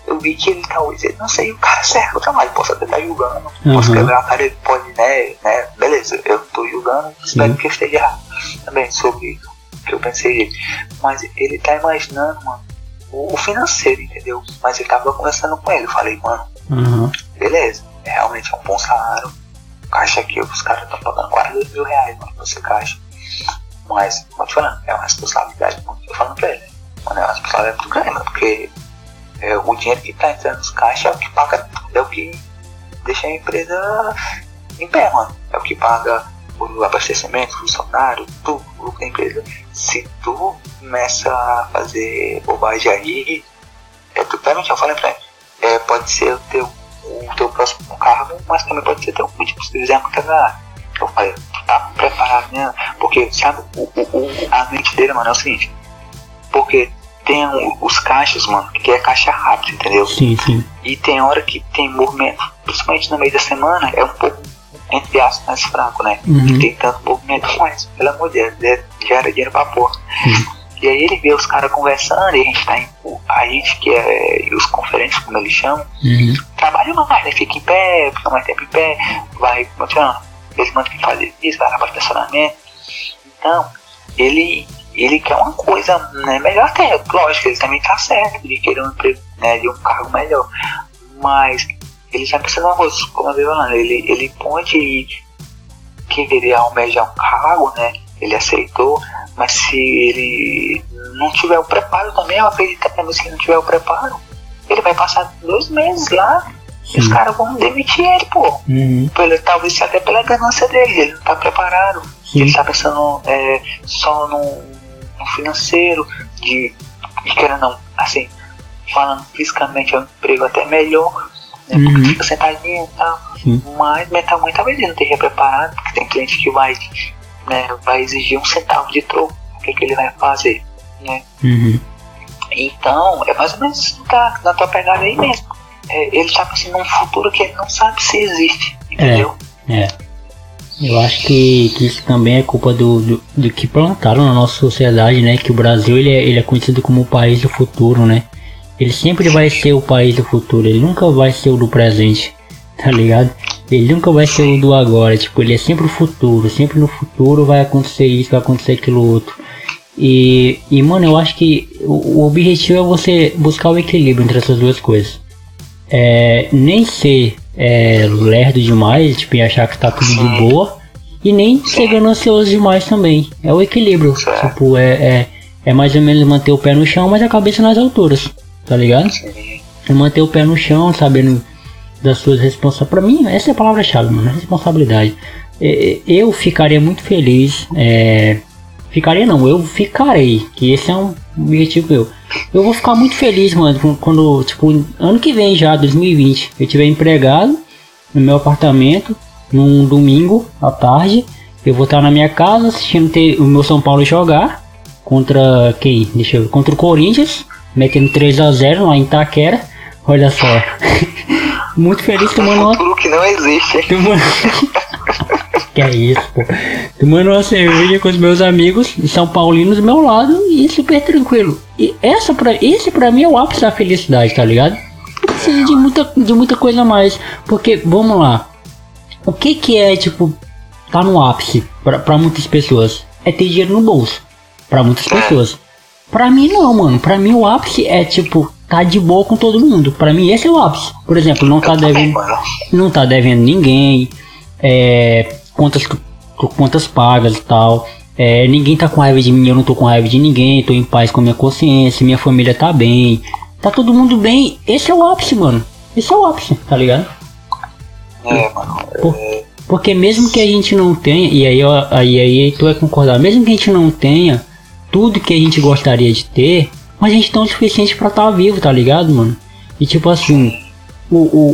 eu vi que ele talvez, ele não sei, o cara serve o trabalho, posso até estar julgando, uhum. posso quebrar a cara, ele pode, né, né, beleza, eu tô julgando, espero que eu esteja também sobre o que eu pensei dele. Mas ele tá imaginando, mano, o, financeiro, entendeu? Mas ele tava conversando com ele, eu falei, mano, uhum. beleza, realmente é um bom salário, caixa aqui, os caras estão pagando 42 mil reais mano, pra você caixa. Mas, como eu te falando, é uma responsabilidade, como eu falando pra ele. Mano, é uma responsabilidade muito grande, mano, porque é, o dinheiro que tá entrando nos caixas é o que paga, é o que deixa a empresa em pé, mano. É o que paga o abastecimento, o funcionário, tudo, o lucro da empresa. Se tu começa a fazer bobagem aí, é tu realmente eu falei pra ele, é, pode ser o teu o teu próximo carro, mas também pode ser teu último, se fizer muita cagada. Eu falei, tu tá preparado, né? Porque, sabe, o, o, a mente dele, mano, é o seguinte. Porque tem os caixas, mano, que é caixa rápida, entendeu? Sim, sim. E tem hora que tem movimento, principalmente no meio da semana, é um pouco, entre aspas, mais fraco, né? Uhum. Tem tanto movimento, mas, pelo amor de Deus, gera dinheiro pra porra. Uhum. E aí ele vê os caras conversando e a gente tá em, a gente que é os conferentes, como eles chamam, uhum. trabalha mais, né? Fica em pé, fica mais tempo em pé, vai, como eles mandam que fazer isso, vai para estacionamento. Então, ele, ele quer uma coisa né, melhor até, lógico, ele também tá certo de querer um emprego, né, de um cargo melhor. Mas ele já coisa, como eu falando, ele, ele pode querer almejar um cargo, né? Ele aceitou, mas se ele não tiver o preparo também, eu acredito que se ele não tiver o preparo, ele vai passar dois meses lá e os caras vão demitir ele, pô. Uhum. Pelo, talvez até pela ganância dele, ele não tá preparado. Sim. Ele tá pensando é, só no, no, financeiro, de, de querendo não, assim, falando fisicamente é um emprego até melhor, né? Porque uhum. fica sentadinho e tal. Sim. Mas mentalmente talvez ele não esteja preparado, porque tem cliente que vai né, vai exigir um centavo de troco, o que, que ele vai fazer, né? Uhum. Então, é mais ou menos isso tá na tua pegada aí mesmo. É, ele tá pensando num futuro que ele não sabe se existe, entendeu? É, é. Eu acho que, que isso também é culpa do, do, do, que plantaram na nossa sociedade, né? Que o Brasil ele é, ele é conhecido como o país do futuro, né? Ele sempre vai ser o país do futuro, ele nunca vai ser o do presente, <laughs> tá ligado? Ele nunca vai ser o do agora, tipo, ele é sempre o futuro, sempre no futuro vai acontecer isso, vai acontecer aquilo outro. E, e mano, eu acho que o, o objetivo é você buscar o equilíbrio entre essas duas coisas. É, nem ser é, lerdo demais, tipo, e achar que tá tudo de boa, e nem ser ganancioso demais também. É o equilíbrio. Tipo, é, é, é mais ou menos manter o pé no chão, mas a cabeça nas alturas, tá ligado? É manter o pé no chão, sabendo das suas responsabilidades. Para mim, essa é a palavra-chave, mano, responsabilidade. Eu ficaria muito feliz. É, ficaria não, eu ficarei. Que esse é um objetivo meu. Eu vou ficar muito feliz, mano, quando, tipo, ano que vem já, 2020, eu tiver empregado no meu apartamento num domingo à tarde. Eu vou estar na minha casa assistindo o meu São Paulo jogar contra quem? Deixa eu ver, contra o Corinthians, metendo 3 a 0 lá em Itaquera. Olha só. <laughs> Muito feliz tomando uma. Futuro que não existe. <laughs> Tomando... <laughs> que é isso, pô. Tomando uma cerveja com os meus amigos de São Paulinos do meu lado e super tranquilo. E essa pra, esse pra mim é o ápice da felicidade, tá ligado? Não precisa de muita, de muita coisa mais. Porque, vamos lá. O que que é, tipo, tá no ápice pra, pra muitas pessoas? É ter dinheiro no bolso. Pra muitas pessoas. Pra mim não, mano. Pra mim o ápice é, tipo, tá de boa com todo mundo. Para mim esse é o ápice. Por exemplo, não tá devendo, não tá devendo ninguém, é, contas, contas pagas e tal. É, ninguém tá com raiva de mim, eu não tô com raiva de ninguém, tô em paz com a minha consciência, minha família tá bem, tá todo mundo bem. Esse é o ápice, mano. Esse é o ápice, tá ligado? É, mano. Por, porque mesmo que a gente não tenha, e aí, aí, aí tu vai concordar, mesmo que a gente não tenha tudo que a gente gostaria de ter, mas a gente tem o suficiente para estar tá vivo, tá ligado, mano? E tipo assim, o, o,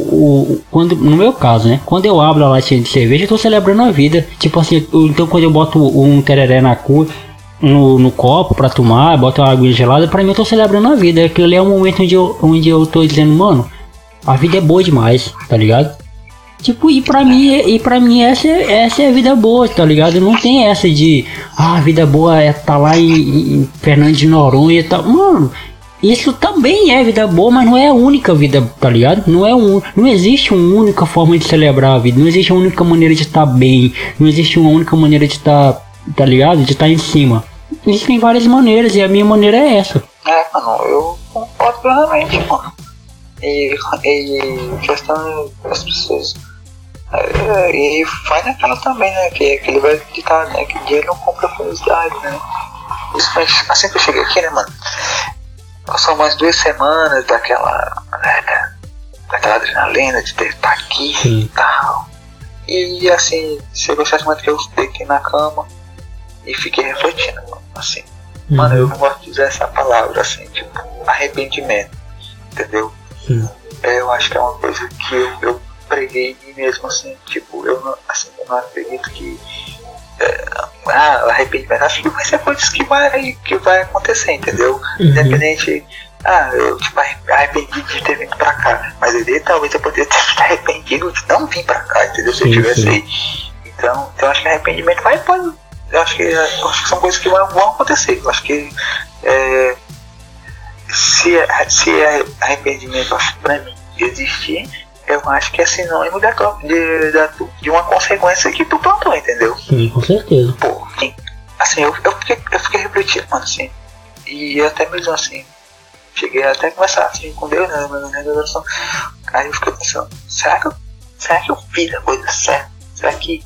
o, quando, no meu caso, né? Quando eu abro a latinha de cerveja, eu tô celebrando a vida. Tipo assim, então quando eu boto um tereré na cu, no, no copo pra tomar, boto uma água gelada, pra mim eu tô celebrando a vida. Aquilo ali é um momento onde eu, onde eu tô dizendo, mano, a vida é boa demais, tá ligado? Tipo, e pra mim, e pra mim essa, essa é a vida boa, tá ligado? Não tem essa de, ah, a vida boa é tá lá em, em Fernando de Noronha e tal. Mano, isso também é vida boa, mas não é a única vida, tá ligado? Não é um, não existe uma única forma de celebrar a vida, não existe uma única maneira de estar bem, não existe uma única maneira de estar, tá ligado? De estar em cima. Existem várias maneiras e a minha maneira é essa. É, mano, eu concordo plenamente, mano. E, e questão das pessoas e vai naquela também, né? Que, que ele vai acreditar, né? Que dinheiro não compra felicidade, né? Isso, mas assim que eu cheguei aqui, né, mano? São mais duas semanas daquela. Né, daquela adrenalina de ter estar tá aqui Sim. e tal. E assim, chegou o momento que eu deitei na cama e fiquei refletindo, mano. Assim, uhum. mano, eu não gosto de usar essa palavra, assim, tipo, arrependimento, entendeu? Sim. É, eu acho que é uma coisa que eu, eu preguei mesmo assim, tipo, eu não, assim, eu não acredito que é, ah, arrependimento, acho que vai ser coisas que vai, que vai acontecer, entendeu? Uhum. Independente, ah, eu tipo, arrependi de ter vindo pra cá, mas ele talvez eu poderia ter <laughs> arrependido de não vir pra cá, entendeu? Se sim, eu tivesse aí. Então, então acho que arrependimento vai, pode, eu acho que, eu acho que são coisas que vão, vão acontecer. Eu acho que é, se, se arrependimento, acho pra mim, existir, eu acho que é sinônimo da, de, da, de uma consequência que tu plantou, entendeu? Sim, com certeza. Pô, assim, eu, eu, fiquei, eu fiquei refletindo, mano, assim, e até mesmo assim, cheguei até a conversar assim com Deus, né, na minha oração. Aí eu fiquei pensando, será que eu, será que eu fiz a coisa certa? Será que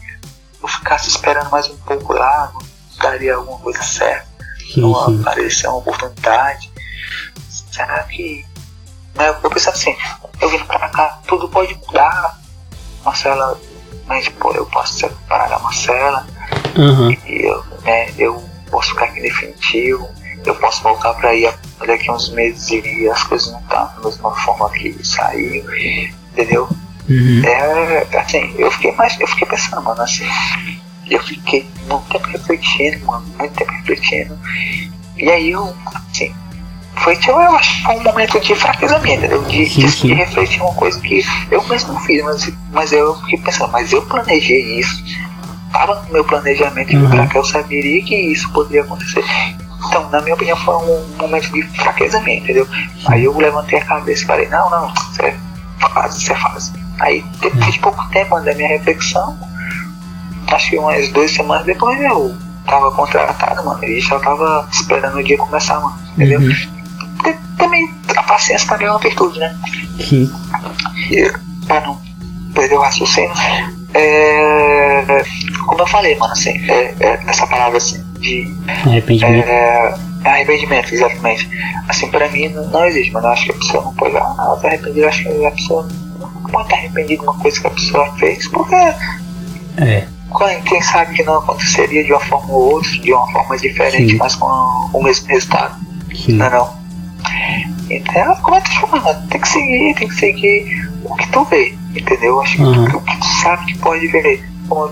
eu ficasse esperando mais um pouco lá, daria alguma coisa certa? Sim, não aparecer uma oportunidade? Será que né? Eu pensava assim, eu vim pra cá, tudo pode mudar. Marcela, mas pô, eu posso separar da Marcela. Uhum. E eu, né, eu posso ficar aqui definitivo. Eu posso voltar pra ir daqui a uns meses e as coisas não estão da mesma forma que saiu. Entendeu? Uhum. É, assim, eu fiquei mais, eu fiquei pensando, mano, assim. Eu fiquei muito tempo refletindo, mano, muito tempo refletindo. E aí eu, assim, foi tipo, eu acho um momento de fraquezamento, entendeu? De, sim, sim. de, refletir uma coisa que eu mesmo não fiz, mas, mas eu fiquei pensando, mas eu planejei isso, estava no meu planejamento uhum. para que eu saberia que isso poderia acontecer. Então, na minha opinião, foi um momento de fraquezamento, entendeu? Aí eu levantei a cabeça e falei, não, não, isso é fase, isso é fase. Aí depois uhum. de pouco tempo da minha reflexão, acho que umas duas semanas depois eu tava contratado, mano, e já tava esperando o dia começar, mano, entendeu? Uhum também a paciência também é uma virtude, né? Sim. E, pra não perder o raciocínio, é, como eu falei, mano, assim, é, é, essa palavra assim, de arrependimento. É, arrependimento, exatamente. Assim, pra mim não, não existe, mas eu acho que a pessoa não pode. Ah, ela tá arrependida, eu acho que a pessoa não pode estar arrependida de uma coisa que a pessoa fez, porque. É. Quem sabe que não aconteceria de uma forma ou outra, de uma forma diferente, Sim. mas com o mesmo resultado. Sim. Não é não? Então, como é que chama? Tem que seguir, tem que seguir o que tu vê. entendeu? Acho que Uhum. o que tu sabe que pode ver. Como-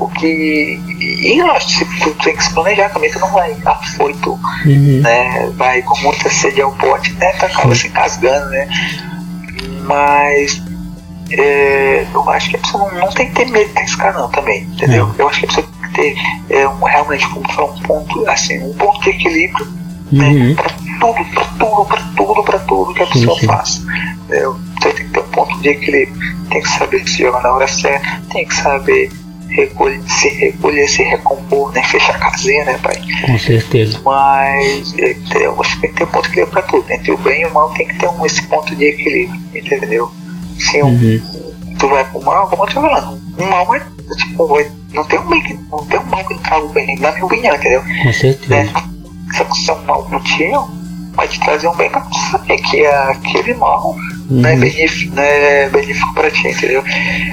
O que. E lógico, se tu tem que se planejar também, tu não vai afoito, Uhum. né? Vai com muita sede ao pote, né? Tu acaba se engasgando, né? Mas. é, eu acho que a pessoa não, não tem que ter medo de arriscar não também, entendeu? Não. Eu acho que a pessoa tem que ter é, um, realmente como tu um ponto, assim, um ponto de equilíbrio Uhum. pra tudo, pra tudo, pra tudo, pra tudo que a pessoa sim. faz. Entendeu? Então tem que ter um ponto de equilíbrio. Tem que saber se jogar na hora certa, tem que saber recolher, se recolher, se recompor, né? Fechar a casinha, né, pai? Com certeza. Mas é, que tem que ter um ponto de equilíbrio pra tudo. Entre o bem e o mal tem que ter um, esse ponto de equilíbrio, entendeu? Se um, Uhum. tu vai pro mal, como eu tô falando, o mal é tipo, vai- não tem um bem que não tem um mal que não traga o bem, na minha opinião, entendeu? Com né? certeza. Se acontecer um mal contigo, vai te trazer um bem pra tu saber que é aquele mal não, é Uhum. benéfico, não é benéfico pra ti, entendeu?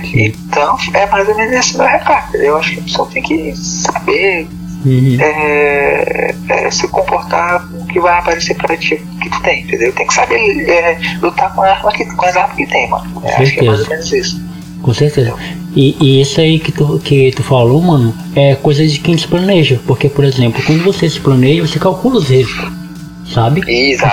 Então é mais ou menos esse meu recado. Eu acho que a pessoa tem que saber Uhum. é, é, se comportar com o que vai aparecer pra ti que tu tem, entendeu? Tem que saber é, lutar com, a arma que, com as armas que tem, mano. É, acho que é mais ou menos isso. Com certeza. E, e isso aí que tu, que tu falou, mano, é coisa de quem se planeja. Porque, por exemplo, quando você se planeja, você calcula os riscos. Sabe?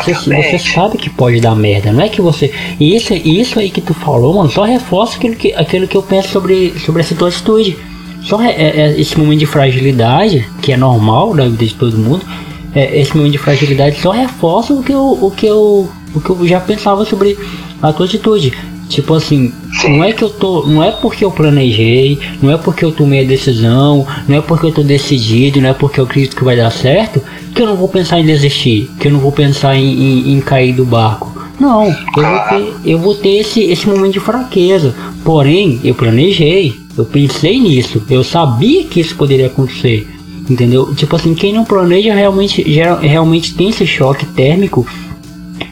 Você, você sabe que pode dar merda, não é que você. E isso, isso aí que tu falou, mano, só reforça aquilo que, aquilo que eu penso sobre, sobre essa tua atitude. Só re- é- é esse momento de fragilidade, que é normal da vida de todo mundo, é, esse momento de fragilidade só reforça o que eu, o que eu, o que eu já pensava sobre a tua atitude. Tipo assim, Sim. não é que eu tô. Não é porque eu planejei, não é porque eu tomei a decisão, não é porque eu tô decidido, não é porque eu acredito que vai dar certo, que eu não vou pensar em desistir, que eu não vou pensar em, em- em cair do barco. Não, eu vou ter, eu vou ter esse, esse momento de fraqueza. Porém, eu planejei, eu pensei nisso, eu sabia que isso poderia acontecer. Entendeu? Tipo assim, quem não planeja realmente, gera- realmente tem esse choque térmico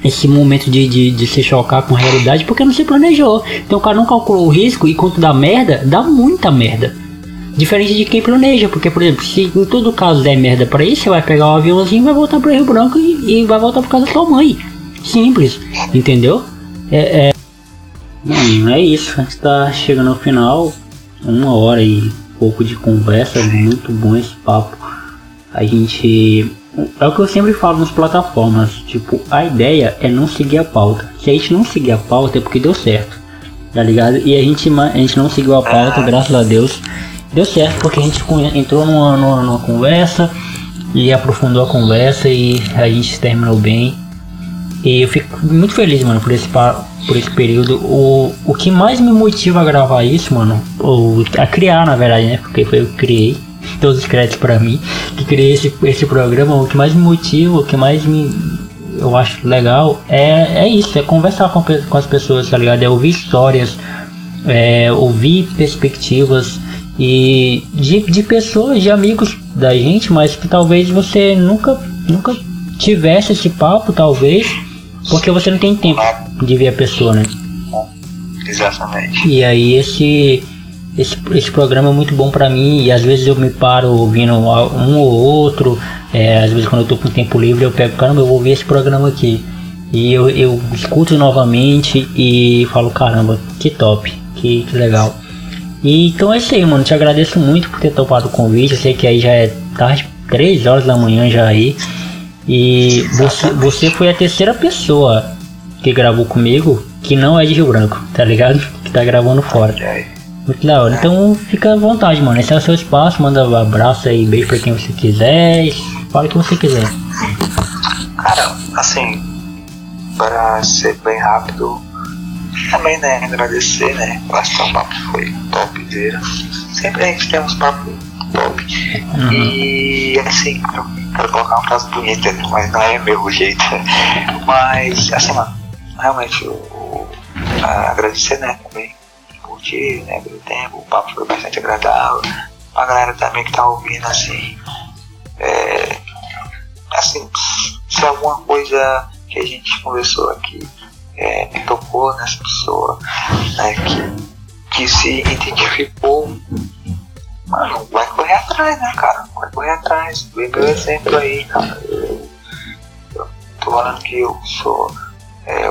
esse momento de, de, de se chocar com a realidade porque não se planejou. Então o cara não calculou o risco e quando dá merda, dá muita merda. Diferente de quem planeja, porque por exemplo, se em todo caso der merda pra isso, você vai pegar o aviãozinho, vai voltar pro Rio Branco e, e vai voltar pra casa da sua mãe. Simples, entendeu? É, é... É isso. A gente tá chegando ao final. Uma hora e pouco de conversa, muito bom esse papo. A gente. É o que eu sempre falo nas plataformas. Tipo, a ideia é não seguir a pauta. Se a gente não seguir a pauta é porque deu certo. Tá ligado? E a gente, a gente não seguiu a pauta, graças a Deus. Deu certo porque a gente entrou numa, numa, numa conversa e aprofundou a conversa e a gente terminou bem. E eu fico muito feliz, mano, por esse, por esse período. O, o que mais me motiva a gravar isso, mano, ou a criar, na verdade, né? Porque foi eu que criei. Todos os créditos pra mim, que criei esse, esse programa. O que mais me motiva, o que mais me. Eu acho legal é, é isso, é conversar com, com as pessoas, tá ligado? É ouvir histórias, é, ouvir perspectivas e de, de pessoas, de amigos da gente, mas que talvez você nunca, nunca tivesse esse papo, talvez, porque você não tem tempo de ver a pessoa, né? Exatamente. E aí esse esse, esse programa é muito bom pra mim e às vezes eu me paro ouvindo um ou outro, é, às vezes quando eu tô com tempo livre eu pego, caramba, eu vou ver esse programa aqui. E eu, eu escuto novamente e falo, caramba, que top, que, que legal. E então é isso aí, mano. Te agradeço muito por ter topado o convite. Eu sei que aí já é tarde, 3 horas da manhã já aí. E você, você foi a terceira pessoa que gravou comigo que não é de Rio Branco, tá ligado? Que tá gravando fora. Muito da hora. Então fica à vontade, mano. Esse é o seu espaço. Manda um abraço aí, beijo pra quem você quiser. Fala o que você quiser. Cara, assim, para ser bem rápido, também, né, agradecer, né, eu que o papo foi topzera. Sempre a gente tem uns papos top. E, assim, eu quero colocar uma frase bonita, mas não é meu jeito. Mas, assim, mano, realmente, o, o- a- agradecer, né, também, né, pelo tempo, o papo foi bastante agradável. A galera também que tá ouvindo, assim, é, assim, se alguma coisa que a gente conversou aqui é, me tocou nessa pessoa, né, que, que se identificou, mano, vai correr atrás, né, cara? Vai correr atrás. Vê meu exemplo aí, cara. Eu, tô falando que eu sou, é,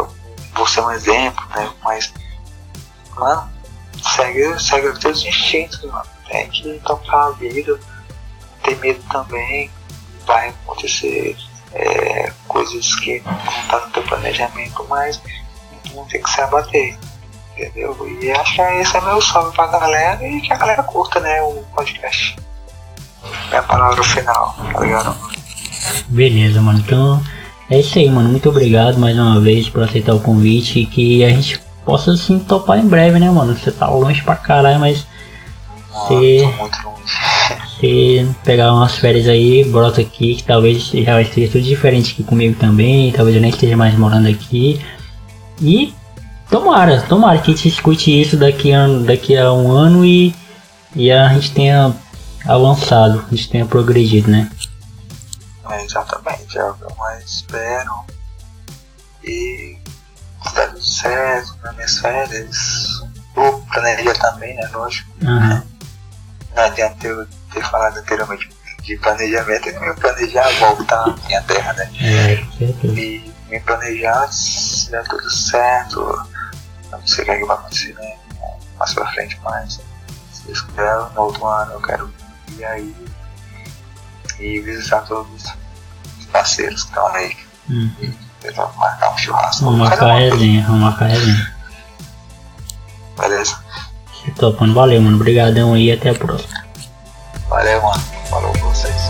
vou ser um exemplo, né, mas mano, segue, segue os teus instintos, mano. Tem que tocar a vida, ter medo também, vai acontecer é, coisas que não tá no teu planejamento, mas não tem que se abater. Entendeu? E acho que esse é meu salve pra galera e que a galera curta, né, o podcast. Minha palavra final, tá ligado? Beleza, mano. Então é isso aí, mano. Muito obrigado mais uma vez por aceitar o convite e que a gente possa assim topar em breve, né, mano? Você tá longe pra caralho, mas. Você. Se pegar umas férias aí, brota aqui, que talvez já ser tudo diferente aqui comigo também. Talvez eu nem esteja mais morando aqui. E tomara, tomara que a gente escute isso daqui a, daqui a um ano e, e a gente tenha avançado, a gente tenha progredido, né? É, exatamente, é o que eu mais espero. E está tudo certo, nas minhas férias. Vou planejar também, né? Lógico. Uhum. Não adianta eu ter falado anteriormente de planejamento e me planejar voltar à minha terra, né? É. E me planejar se der tudo certo. Eu não sei o que, é que vai acontecer, né? Mais pra frente, mas se Deus quiser, no outro ano eu quero ir aí e visitar todos os parceiros que estão aí. Hum. Tentar marcar um churrasco. Vamos marcar uma resenha. Beleza? Top, mano. Valeu, mano. Obrigadão aí e até a próxima. Valeu, mano. Falou com vocês.